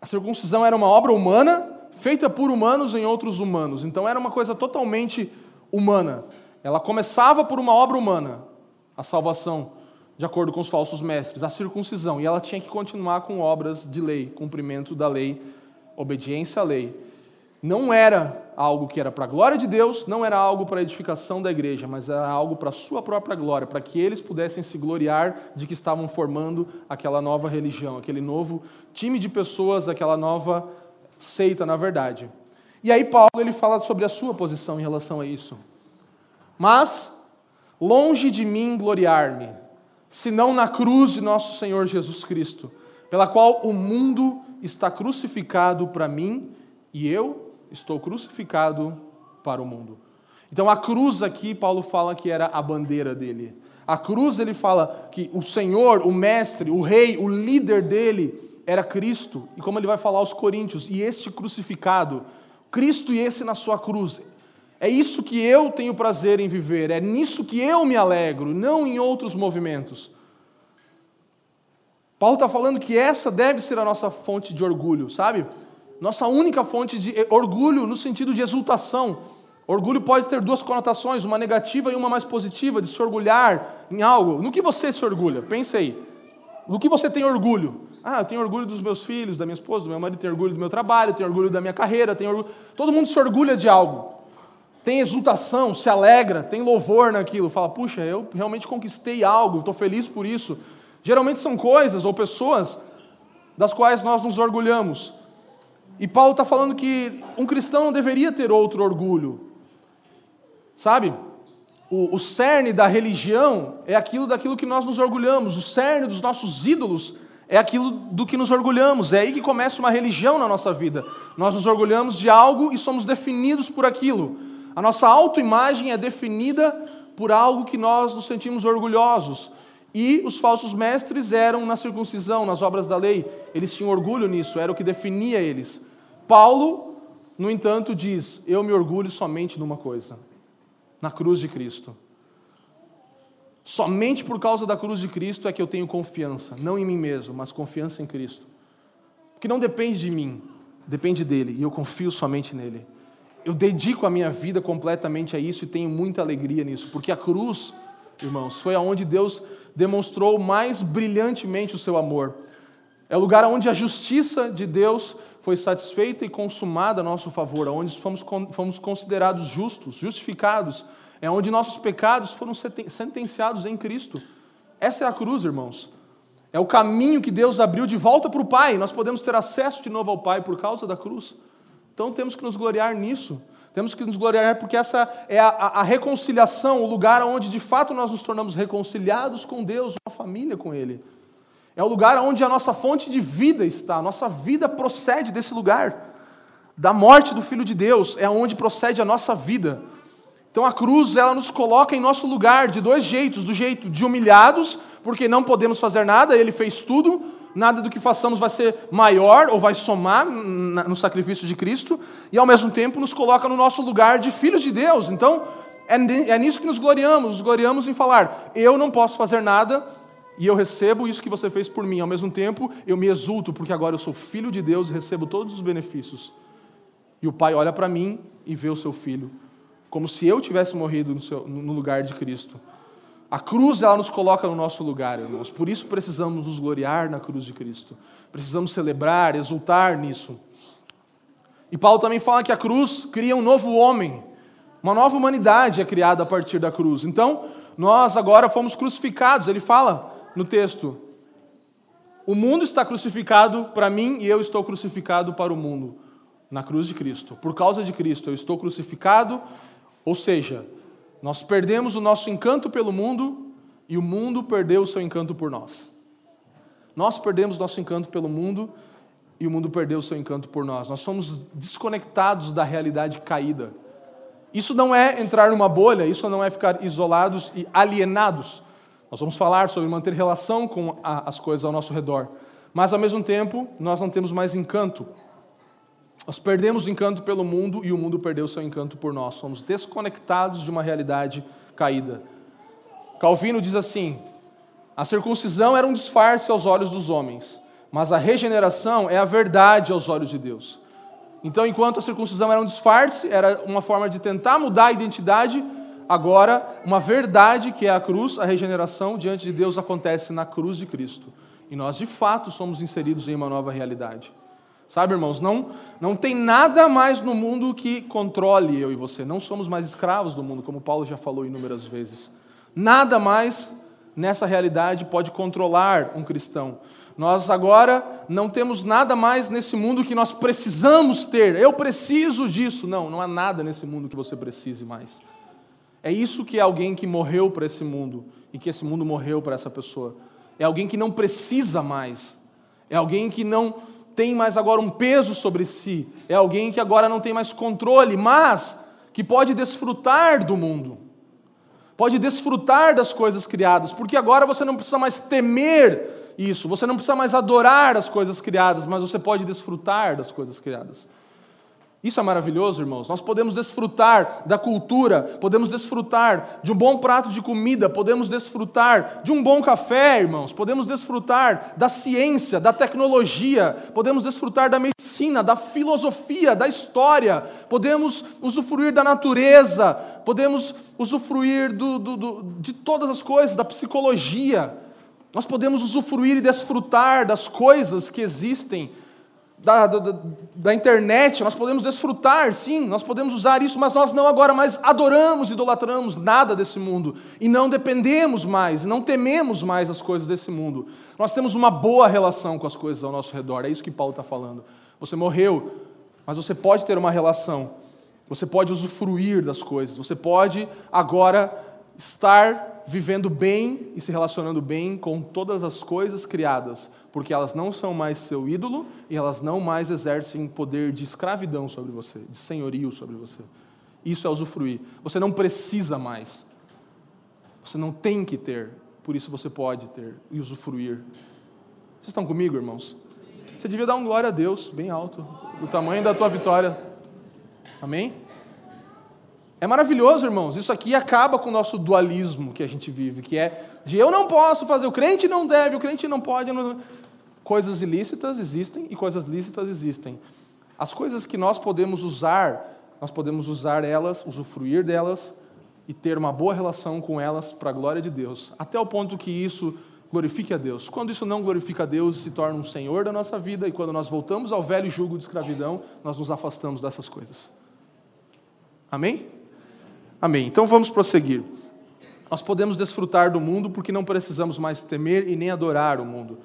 A circuncisão era uma obra humana, feita por humanos em outros humanos. Então era uma coisa totalmente humana. Ela começava por uma obra humana, a salvação, de acordo com os falsos mestres, a circuncisão, e ela tinha que continuar com obras de lei, cumprimento da lei, obediência à lei. Não era algo que era para a glória de Deus, não era algo para a edificação da igreja, mas era algo para a sua própria glória, para que eles pudessem se gloriar de que estavam formando aquela nova religião, aquele novo time de pessoas, aquela nova seita, na verdade. E aí Paulo ele fala sobre a sua posição em relação a isso. Mas longe de mim gloriar-me, senão na cruz de nosso Senhor Jesus Cristo, pela qual o mundo está crucificado para mim e eu estou crucificado para o mundo. Então a cruz aqui Paulo fala que era a bandeira dele. A cruz ele fala que o Senhor, o mestre, o rei, o líder dele era Cristo. E como ele vai falar aos coríntios, e este crucificado Cristo e esse na sua cruz. É isso que eu tenho prazer em viver, é nisso que eu me alegro, não em outros movimentos. Paulo está falando que essa deve ser a nossa fonte de orgulho, sabe? Nossa única fonte de orgulho no sentido de exultação. Orgulho pode ter duas conotações, uma negativa e uma mais positiva, de se orgulhar em algo. No que você se orgulha? Pense aí. No que você tem orgulho? Ah, eu tenho orgulho dos meus filhos, da minha esposa, do meu marido, tenho orgulho do meu trabalho, tenho orgulho da minha carreira, tenho orgulho... Todo mundo se orgulha de algo. Tem exultação, se alegra, tem louvor naquilo. Fala, puxa, eu realmente conquistei algo, estou feliz por isso. Geralmente são coisas ou pessoas das quais nós nos orgulhamos. E Paulo está falando que um cristão não deveria ter outro orgulho. Sabe? O, o cerne da religião é aquilo daquilo que nós nos orgulhamos. O cerne dos nossos ídolos é aquilo do que nos orgulhamos. É aí que começa uma religião na nossa vida. Nós nos orgulhamos de algo e somos definidos por aquilo. A nossa autoimagem é definida por algo que nós nos sentimos orgulhosos. E os falsos mestres eram na circuncisão, nas obras da lei. Eles tinham orgulho nisso, era o que definia eles. Paulo, no entanto, diz: Eu me orgulho somente numa coisa, na cruz de Cristo. Somente por causa da cruz de Cristo é que eu tenho confiança, não em mim mesmo, mas confiança em Cristo. Que não depende de mim, depende dele, e eu confio somente nele. Eu dedico a minha vida completamente a isso e tenho muita alegria nisso, porque a cruz, irmãos, foi aonde Deus demonstrou mais brilhantemente o seu amor. É o lugar onde a justiça de Deus foi satisfeita e consumada a nosso favor, onde fomos, fomos considerados justos, justificados é onde nossos pecados foram sentenciados em Cristo. Essa é a cruz, irmãos. É o caminho que Deus abriu de volta para o Pai. Nós podemos ter acesso de novo ao Pai por causa da cruz. Então temos que nos gloriar nisso. Temos que nos gloriar porque essa é a, a, reconciliação, o lugar onde de fato nós nos tornamos reconciliados com Deus, uma família com Ele. É o lugar onde a nossa fonte de vida está, a nossa vida procede desse lugar. Da morte do Filho de Deus é onde procede a nossa vida. Então a cruz ela nos coloca em nosso lugar de dois jeitos, do jeito de humilhados, porque não podemos fazer nada, ele fez tudo, nada do que façamos vai ser maior ou vai somar no sacrifício de Cristo, e ao mesmo tempo nos coloca no nosso lugar de filhos de Deus. Então, é, é nisso que nos gloriamos, nos gloriamos em falar: eu não posso fazer nada e eu recebo isso que você fez por mim. Ao mesmo tempo, eu me exulto, porque agora eu sou filho de Deus e recebo todos os benefícios. E o Pai olha para mim e vê o seu filho, como se eu tivesse morrido no, seu, no lugar de Cristo. A cruz, ela nos coloca no nosso lugar, irmãos. Por isso precisamos nos gloriar na cruz de Cristo. Precisamos celebrar, exultar nisso. E Paulo também fala que a cruz cria um novo homem. Uma nova humanidade é criada a partir da cruz. Então, nós agora fomos crucificados. Ele fala no texto: O mundo está crucificado para mim e eu estou crucificado para o mundo. Na cruz de Cristo. Por causa de Cristo, eu estou crucificado. Ou seja, nós perdemos o nosso encanto pelo mundo e o mundo perdeu o seu encanto por nós. Nós perdemos nosso encanto pelo mundo e o mundo perdeu o seu encanto por nós. Nós somos desconectados da realidade caída. Isso não é entrar numa bolha, isso não é ficar isolados e alienados. Nós vamos falar sobre manter relação com a, as coisas ao nosso redor. Mas, ao mesmo tempo, nós não temos mais encanto. Nós perdemos o encanto pelo mundo e o mundo perdeu seu encanto por nós. Somos desconectados de uma realidade caída. Calvino diz assim: a circuncisão era um disfarce aos olhos dos homens, mas a regeneração é a verdade aos olhos de Deus. Então, enquanto a circuncisão era um disfarce, era uma forma de tentar mudar a identidade, agora, uma verdade que é a cruz, a regeneração diante de Deus acontece na cruz de Cristo. E nós, de fato, somos inseridos em uma nova realidade. Sabe, irmãos, não, não tem nada mais no mundo que controle eu e você. Não somos mais escravos do mundo, como Paulo já falou inúmeras vezes. Nada mais nessa realidade pode controlar um cristão. Nós agora não temos nada mais nesse mundo que nós precisamos ter. Eu preciso disso. Não, não há nada nesse mundo que você precise mais. É isso que é alguém que morreu para esse mundo e que esse mundo morreu para essa pessoa. É alguém que não precisa mais. É alguém que não tem mais agora um peso sobre si. É alguém que agora não tem mais controle, mas que pode desfrutar do mundo. Pode desfrutar das coisas criadas, porque agora você não precisa mais temer isso. Você não precisa mais adorar as coisas criadas, mas você pode desfrutar das coisas criadas. Isso é maravilhoso, irmãos. Nós podemos desfrutar da cultura, podemos desfrutar de um bom prato de comida, podemos desfrutar de um bom café, irmãos, podemos desfrutar da ciência, da tecnologia, podemos desfrutar da medicina, da filosofia, da história, podemos usufruir da natureza, podemos usufruir do, do, do, de todas as coisas, da psicologia. Nós podemos usufruir e desfrutar das coisas que existem, da, da, da, internet, nós podemos desfrutar, sim, nós podemos usar isso, mas nós não agora mais adoramos, idolatramos nada desse mundo, e não dependemos mais, não tememos mais as coisas desse mundo. Nós temos uma boa relação com as coisas ao nosso redor, é isso que Paulo está falando. Você morreu, mas você pode ter uma relação, você pode usufruir das coisas, você pode agora estar vivendo bem e se relacionando bem com todas as coisas criadas, porque elas não são mais seu ídolo e elas não mais exercem poder de escravidão sobre você, de senhorio sobre você. Isso é usufruir. Você não precisa mais. Você não tem que ter, por isso você pode ter e usufruir. Vocês estão comigo, irmãos? Você devia dar um glória a Deus, bem alto, do tamanho da tua vitória. Amém? É maravilhoso, irmãos. Isso aqui acaba com o nosso dualismo que a gente vive, que é de eu não posso fazer, o crente não deve, o crente não pode. Não... Coisas ilícitas existem e coisas lícitas existem. As coisas que nós podemos usar, nós podemos usar elas, usufruir delas e ter uma boa relação com elas para a glória de Deus, até o ponto que isso glorifique a Deus. Quando isso não glorifica a Deus, se torna um senhor da nossa vida e quando nós voltamos ao velho jugo de escravidão, nós nos afastamos dessas coisas. Amém? Amém. Então vamos prosseguir. Nós podemos desfrutar do mundo porque não precisamos mais temer e nem adorar o mundo.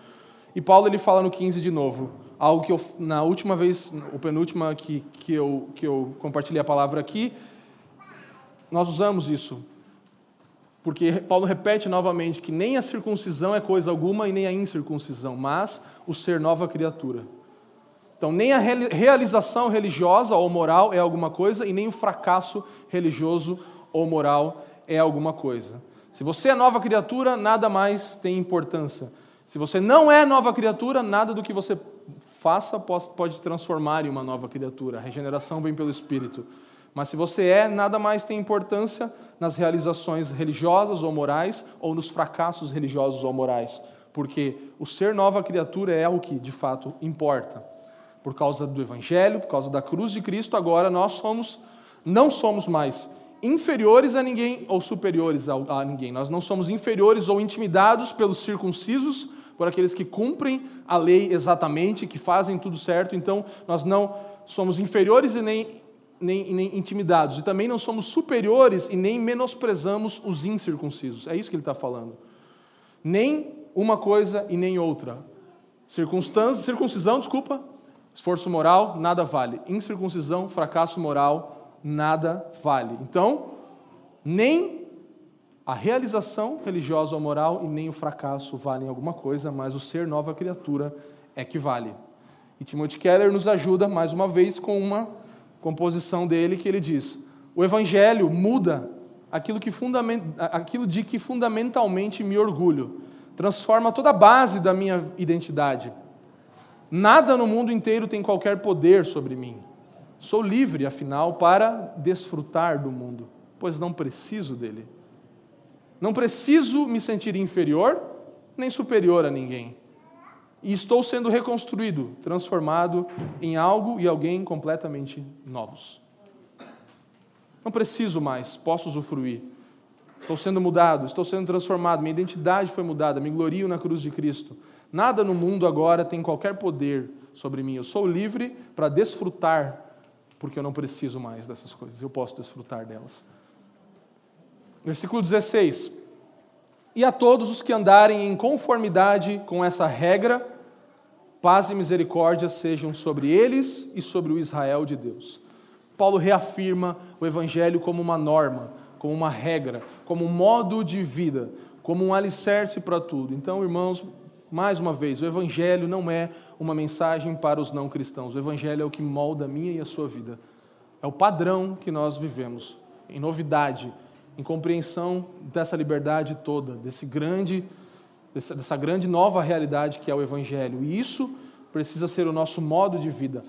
E Paulo ele fala no 15 de novo, algo que eu, na última vez, o penúltima que, que, eu, que eu compartilhei a palavra aqui, nós usamos isso. Porque Paulo repete novamente que nem a circuncisão é coisa alguma e nem a incircuncisão, mas o ser nova criatura. Então, nem a realização religiosa ou moral é alguma coisa, e nem o fracasso religioso ou moral é alguma coisa. Se você é nova criatura, nada mais tem importância. Se você não é nova criatura, nada do que você faça pode transformar em uma nova criatura. A regeneração vem pelo Espírito. Mas se você é, nada mais tem importância nas realizações religiosas ou morais ou nos fracassos religiosos ou morais, porque o ser nova criatura é o que de fato importa. Por causa do evangelho, por causa da cruz de Cristo, agora nós somos não somos mais inferiores a ninguém ou superiores a, ninguém. Nós não somos inferiores ou intimidados pelos circuncisos, por aqueles que cumprem a lei exatamente, que fazem tudo certo. Então, nós não somos inferiores e nem nem, nem intimidados, e também não somos superiores e nem menosprezamos os incircuncisos. É isso que ele está falando. Nem uma coisa e nem outra. Circunstância, circuncisão, desculpa, esforço moral, nada vale. Incircuncisão, fracasso moral, nada vale. Então, nem a realização religiosa ou moral e nem o fracasso valem alguma coisa, mas o ser nova criatura é que vale. E Timothy Keller nos ajuda, mais uma vez, com uma composição dele que ele diz: o Evangelho muda aquilo, que fundament... aquilo de que fundamentalmente me orgulho, transforma toda a base da minha identidade. Nada no mundo inteiro tem qualquer poder sobre mim. Sou livre, afinal, para desfrutar do mundo, pois não preciso dele. Não preciso me sentir inferior nem superior a ninguém e estou sendo reconstruído, transformado em algo e alguém completamente novos. Não preciso mais, posso usufruir. Estou sendo mudado, estou sendo transformado, minha identidade foi mudada, me glorio na cruz de Cristo. Nada no mundo agora tem qualquer poder sobre mim. Eu sou livre para desfrutar, porque eu não preciso mais dessas coisas, eu posso desfrutar delas. Versículo 16. E a todos os que andarem em conformidade com essa regra, Paz e misericórdia sejam sobre eles e sobre o Israel de Deus. Paulo reafirma o Evangelho como uma norma, como uma regra, como um modo de vida, como um alicerce para tudo. Então, irmãos, mais uma vez, o Evangelho não é uma mensagem para os não cristãos. O Evangelho é o que molda a minha e a sua vida. É o padrão que nós vivemos, em novidade, em compreensão dessa liberdade toda, desse grande dessa grande nova realidade que é o Evangelho. E isso precisa ser o nosso modo de vida.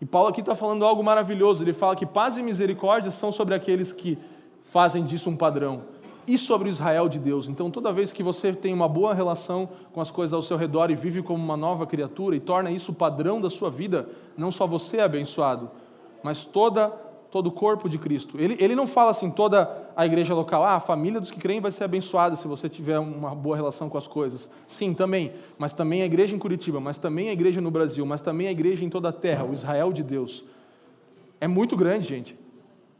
E Paulo aqui está falando algo maravilhoso. Ele fala que paz e misericórdia são sobre aqueles que fazem disso um padrão e sobre o Israel de Deus. Então, toda vez que você tem uma boa relação com as coisas ao seu redor e vive como uma nova criatura e torna isso o padrão da sua vida, não só você é abençoado, mas toda todo o corpo de Cristo. Ele, ele não fala assim, toda a igreja local, ah, a família dos que creem vai ser abençoada se você tiver uma boa relação com as coisas. Sim, também, mas também a igreja em Curitiba, mas também a igreja no Brasil, mas também a igreja em toda a terra, o Israel de Deus. É muito grande, gente.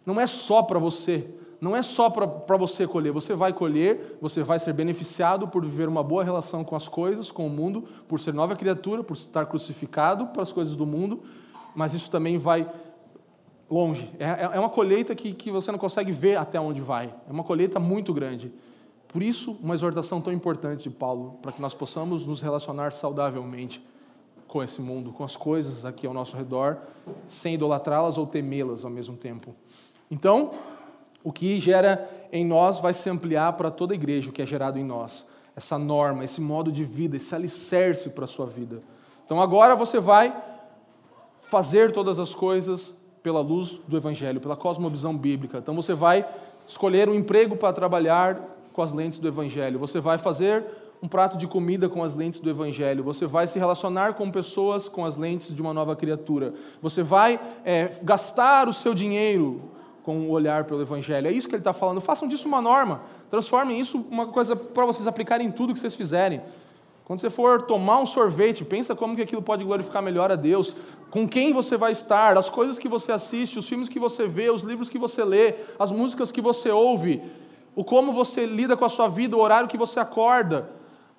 Não é só para você, não é só para você colher. Você vai colher, você vai ser beneficiado por viver uma boa relação com as coisas, com o mundo, por ser nova criatura, por estar crucificado para as coisas do mundo, mas isso também vai longe. É, é, é uma colheita que, que você não consegue ver até onde vai. É uma colheita muito grande. Por isso, uma exortação tão importante de Paulo, para que nós possamos nos relacionar saudavelmente com esse mundo, com as coisas aqui ao nosso redor, sem idolatrá-las ou temê-las ao mesmo tempo. Então, o que gera em nós vai se ampliar para toda a igreja, o que é gerado em nós. Essa norma, esse modo de vida, esse alicerce para a sua vida. Então, agora você vai fazer todas as coisas pela luz do Evangelho, pela cosmovisão bíblica. Então você vai escolher um emprego para trabalhar com as lentes do Evangelho, você vai fazer um prato de comida com as lentes do Evangelho, você vai se relacionar com pessoas com as lentes de uma nova criatura, você vai é, gastar o seu dinheiro com o olhar pelo Evangelho. É isso que ele está falando. Façam disso uma norma, transformem isso uma coisa para vocês aplicarem em tudo que vocês fizerem. Quando você for tomar um sorvete, pensa como que aquilo pode glorificar melhor a Deus, com quem você vai estar, as coisas que você assiste, os filmes que você vê, os livros que você lê, as músicas que você ouve, o como você lida com a sua vida, o horário que você acorda,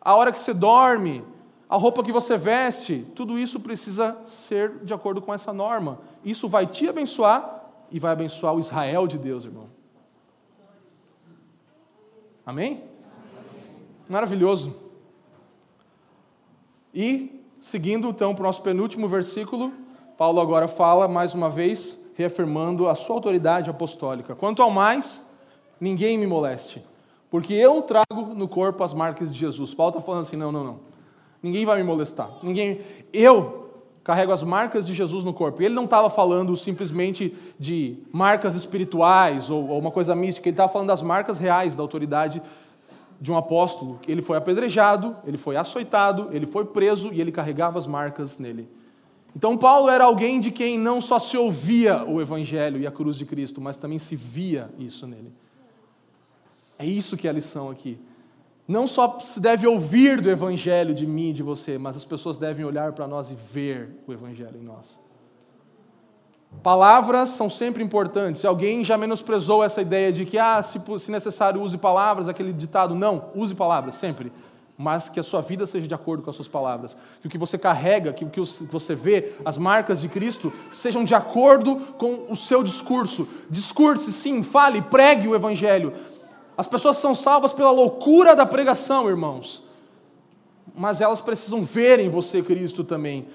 a hora que você dorme, a roupa que você veste, tudo isso precisa ser de acordo com essa norma. Isso vai te abençoar e vai abençoar o Israel de Deus, irmão. Amém? Maravilhoso. E, seguindo então para o nosso penúltimo versículo, Paulo agora fala mais uma vez, reafirmando a sua autoridade apostólica. Quanto ao mais, ninguém me moleste, porque eu trago no corpo as marcas de Jesus. Paulo está falando assim: não, não, não. ninguém vai me molestar. Ninguém, eu carrego as marcas de Jesus no corpo. Ele não estava falando simplesmente de marcas espirituais ou, ou uma coisa mística, ele estava falando das marcas reais da autoridade de um apóstolo. Ele foi apedrejado, ele foi açoitado, ele foi preso e ele carregava as marcas nele. Então, Paulo era alguém de quem não só se ouvia o Evangelho e a cruz de Cristo, mas também se via isso nele. É isso que é a lição aqui. Não só se deve ouvir do Evangelho de mim e de você, mas as pessoas devem olhar para nós e ver o Evangelho em nós. Palavras são sempre importantes. Se alguém já menosprezou essa ideia de que, ah, se, se necessário, use palavras, aquele ditado, não, use palavras, sempre. Mas que a sua vida seja de acordo com as suas palavras. Que o que você carrega, que o que você vê, as marcas de Cristo, sejam de acordo com o seu discurso. Discurse, sim, fale, pregue o Evangelho as pessoas são salvas pela loucura da pregação, irmãos. Mas elas precisam ver em você Cristo também.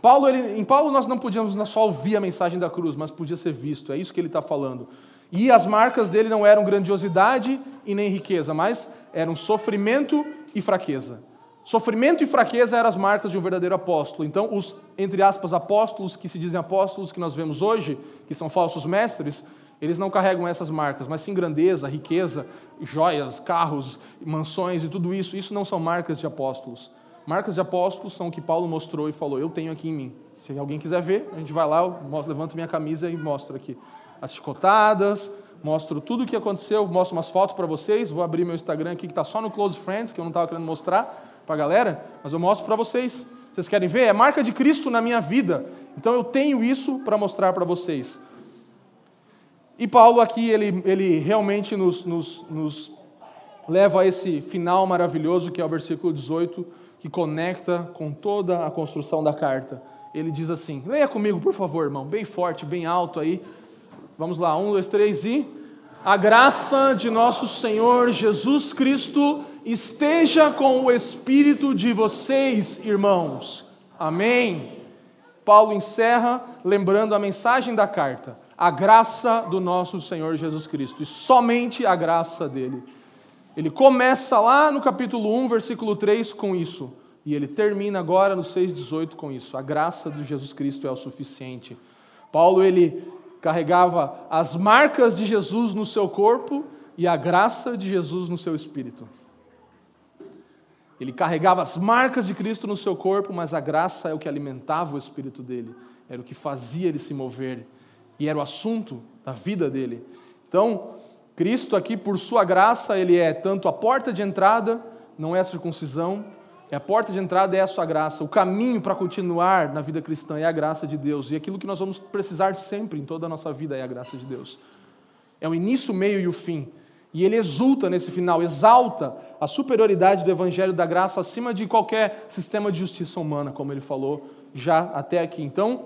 Paulo, ele, em Paulo nós não podíamos só ouvir a mensagem da cruz, mas podia ser visto. É isso que ele está falando. E as marcas dele não eram grandiosidade e nem riqueza, mas eram sofrimento e fraqueza. Sofrimento e fraqueza eram as marcas de um verdadeiro apóstolo. Então, os, entre aspas, apóstolos que se dizem apóstolos que nós vemos hoje, que são falsos mestres, eles não carregam essas marcas, mas sim grandeza, riqueza, joias, carros, mansões e tudo isso. Isso não são marcas de apóstolos. Marcas de apóstolos são o que Paulo mostrou e falou: Eu tenho aqui em mim. Se alguém quiser ver, a gente vai lá, eu levanto minha camisa e mostro aqui as chicotadas, mostro tudo o que aconteceu, mostro umas fotos para vocês. Vou abrir meu Instagram aqui que está só no Close Friends, que eu não estava querendo mostrar para a galera, mas eu mostro para vocês. Vocês querem ver? É marca de Cristo na minha vida. Então eu tenho isso para mostrar para vocês. E Paulo aqui, ele, ele realmente nos, nos, nos leva a esse final maravilhoso que é o versículo 18, que conecta com toda a construção da carta. Ele diz assim: leia comigo, por favor, irmão, bem forte, bem alto aí. Vamos lá, um, dois, três e. A graça de nosso Senhor Jesus Cristo esteja com o espírito de vocês, irmãos. Amém. Paulo encerra lembrando a mensagem da carta a graça do nosso Senhor Jesus Cristo, e somente a graça dele. Ele começa lá no capítulo 1, versículo 3 com isso, e ele termina agora no 6:18 com isso. A graça de Jesus Cristo é o suficiente. Paulo ele carregava as marcas de Jesus no seu corpo e a graça de Jesus no seu espírito. Ele carregava as marcas de Cristo no seu corpo, mas a graça é o que alimentava o espírito dele, era o que fazia ele se mover e era o assunto da vida dele. Então, Cristo aqui, por sua graça, ele é tanto a porta de entrada, não é a circuncisão, é a porta de entrada é a sua graça. O caminho para continuar na vida cristã é a graça de Deus. E aquilo que nós vamos precisar sempre em toda a nossa vida é a graça de Deus. É o início, o meio e o fim. E ele exulta nesse final, exalta a superioridade do evangelho da graça acima de qualquer sistema de justiça humana, como ele falou já até aqui. Então,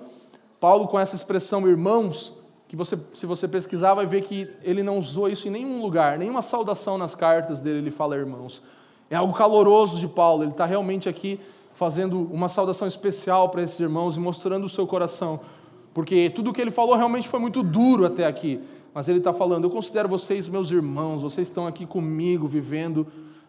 Paulo, com essa expressão irmãos, que você, se você pesquisar, vai ver que ele não usou isso em nenhum lugar, nenhuma saudação nas cartas dele ele fala irmãos. É algo caloroso de Paulo, ele está realmente aqui fazendo uma saudação especial para esses irmãos e mostrando o seu coração, porque tudo o que ele falou realmente foi muito duro até aqui, mas ele está falando: eu considero vocês meus irmãos, vocês estão aqui comigo, vivendo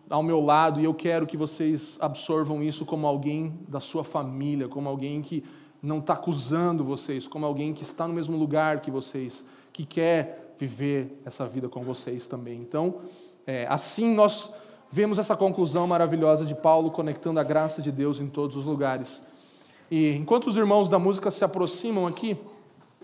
ao meu lado, e eu quero que vocês absorvam isso como alguém da sua família, como alguém que não está acusando vocês como alguém que está no mesmo lugar que vocês, que quer viver essa vida com vocês também. Então, é, assim nós vemos essa conclusão maravilhosa de Paulo conectando a graça de Deus em todos os lugares. E enquanto os irmãos da música se aproximam aqui,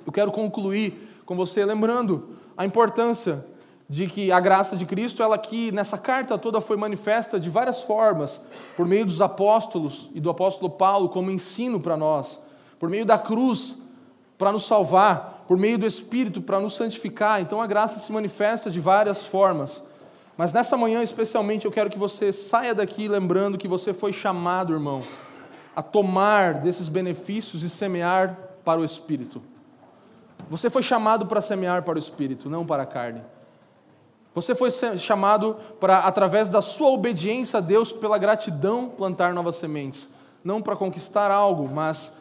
eu quero concluir com você lembrando a importância de que a graça de Cristo, ela aqui nessa carta toda foi manifesta de várias formas, por meio dos apóstolos e do apóstolo Paulo como ensino para nós por meio da cruz para nos salvar, por meio do Espírito para nos santificar. Então a graça se manifesta de várias formas. Mas nessa manhã, especialmente, eu quero que você saia daqui lembrando que você foi chamado, irmão, a tomar desses benefícios e semear para o Espírito. Você foi chamado para semear para o Espírito, não para a carne. Você foi chamado para, através da sua obediência a Deus, pela gratidão, plantar novas sementes. Não para conquistar algo, mas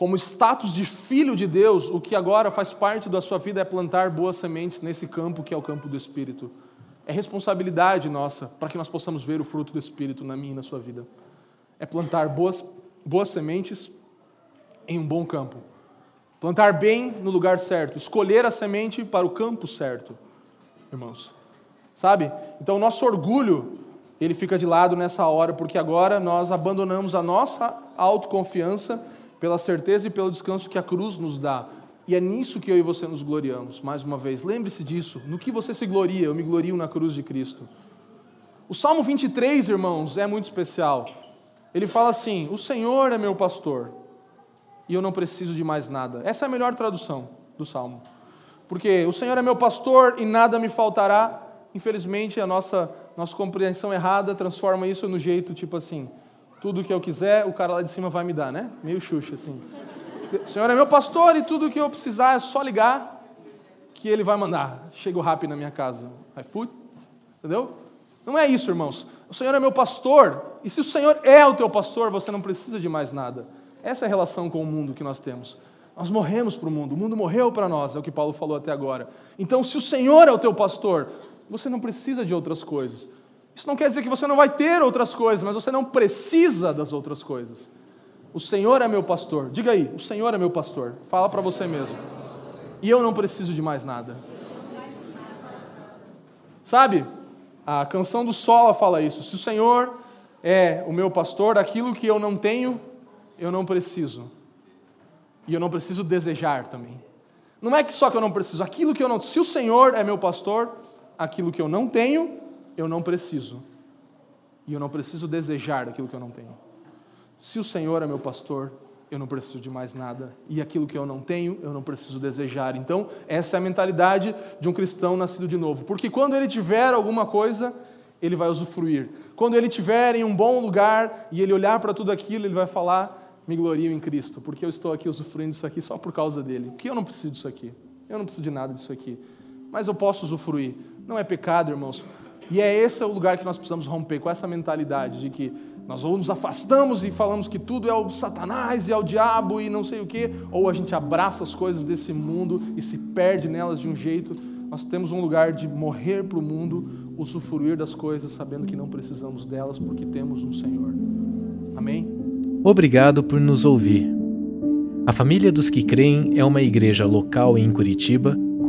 como status de filho de Deus, o que agora faz parte da sua vida é plantar boas sementes nesse campo que é o campo do Espírito. É responsabilidade nossa para que nós possamos ver o fruto do Espírito na minha e na sua vida. é plantar boas, boas sementes em um bom campo. Plantar bem no lugar certo, escolher a semente para o campo certo, irmãos. Sabe? Então, o nosso orgulho, ele fica de lado nessa hora, porque agora nós abandonamos a nossa autoconfiança pela certeza e pelo descanso que a cruz nos dá. E é nisso que eu e você nos gloriamos, mais uma vez. Lembre-se disso. No que você se gloria, eu me glorio na cruz de Cristo. O Salmo 23, irmãos, é muito especial. Ele fala assim: O Senhor é meu pastor e eu não preciso de mais nada. Essa é a melhor tradução do Salmo. Porque o Senhor é meu pastor e nada me faltará. Infelizmente, a nossa, nossa compreensão errada transforma isso no jeito tipo assim: tudo que eu quiser, o cara lá de cima vai me dar, né? Meio xuxa assim. O Senhor é meu pastor e tudo que eu precisar é só ligar que ele vai mandar. Chega o rápido na minha casa. iFood, entendeu? Não é isso, irmãos. O Senhor é meu pastor, e se o Senhor é o teu pastor, você não precisa de mais nada. Essa é a relação com o mundo que nós temos. Nós morremos para o mundo, o mundo morreu para nós, é o que Paulo falou até agora. Então, se o Senhor é o teu pastor, você não precisa de outras coisas. Isso não quer dizer que você não vai ter outras coisas, mas você não precisa das outras coisas. O Senhor é meu pastor. Diga aí, o Senhor é meu pastor. Fala para você mesmo. E eu não preciso de mais nada. Sabe? A canção do Sola fala isso. Se o Senhor é o meu pastor, aquilo que eu não tenho, eu não preciso. E eu não preciso desejar também. Não é que só que eu não preciso, aquilo que eu não. Se o Senhor é meu pastor, aquilo que eu não tenho, eu não preciso. E eu não preciso desejar aquilo que eu não tenho. Se o Senhor é meu pastor, eu não preciso de mais nada. E aquilo que eu não tenho, eu não preciso desejar. Então, essa é a mentalidade de um cristão nascido de novo. Porque quando ele tiver alguma coisa, ele vai usufruir. Quando ele estiver em um bom lugar e ele olhar para tudo aquilo, ele vai falar: Me glorio em Cristo, porque eu estou aqui usufruindo disso aqui só por causa dele. Porque eu não preciso disso aqui. Eu não preciso de nada disso aqui. Mas eu posso usufruir. Não é pecado, irmãos. E é esse o lugar que nós precisamos romper com essa mentalidade de que nós ou nos afastamos e falamos que tudo é o Satanás e é o diabo e não sei o quê, ou a gente abraça as coisas desse mundo e se perde nelas de um jeito. Nós temos um lugar de morrer para o mundo, usufruir das coisas, sabendo que não precisamos delas porque temos um Senhor. Amém? Obrigado por nos ouvir. A Família dos que Creem é uma igreja local em Curitiba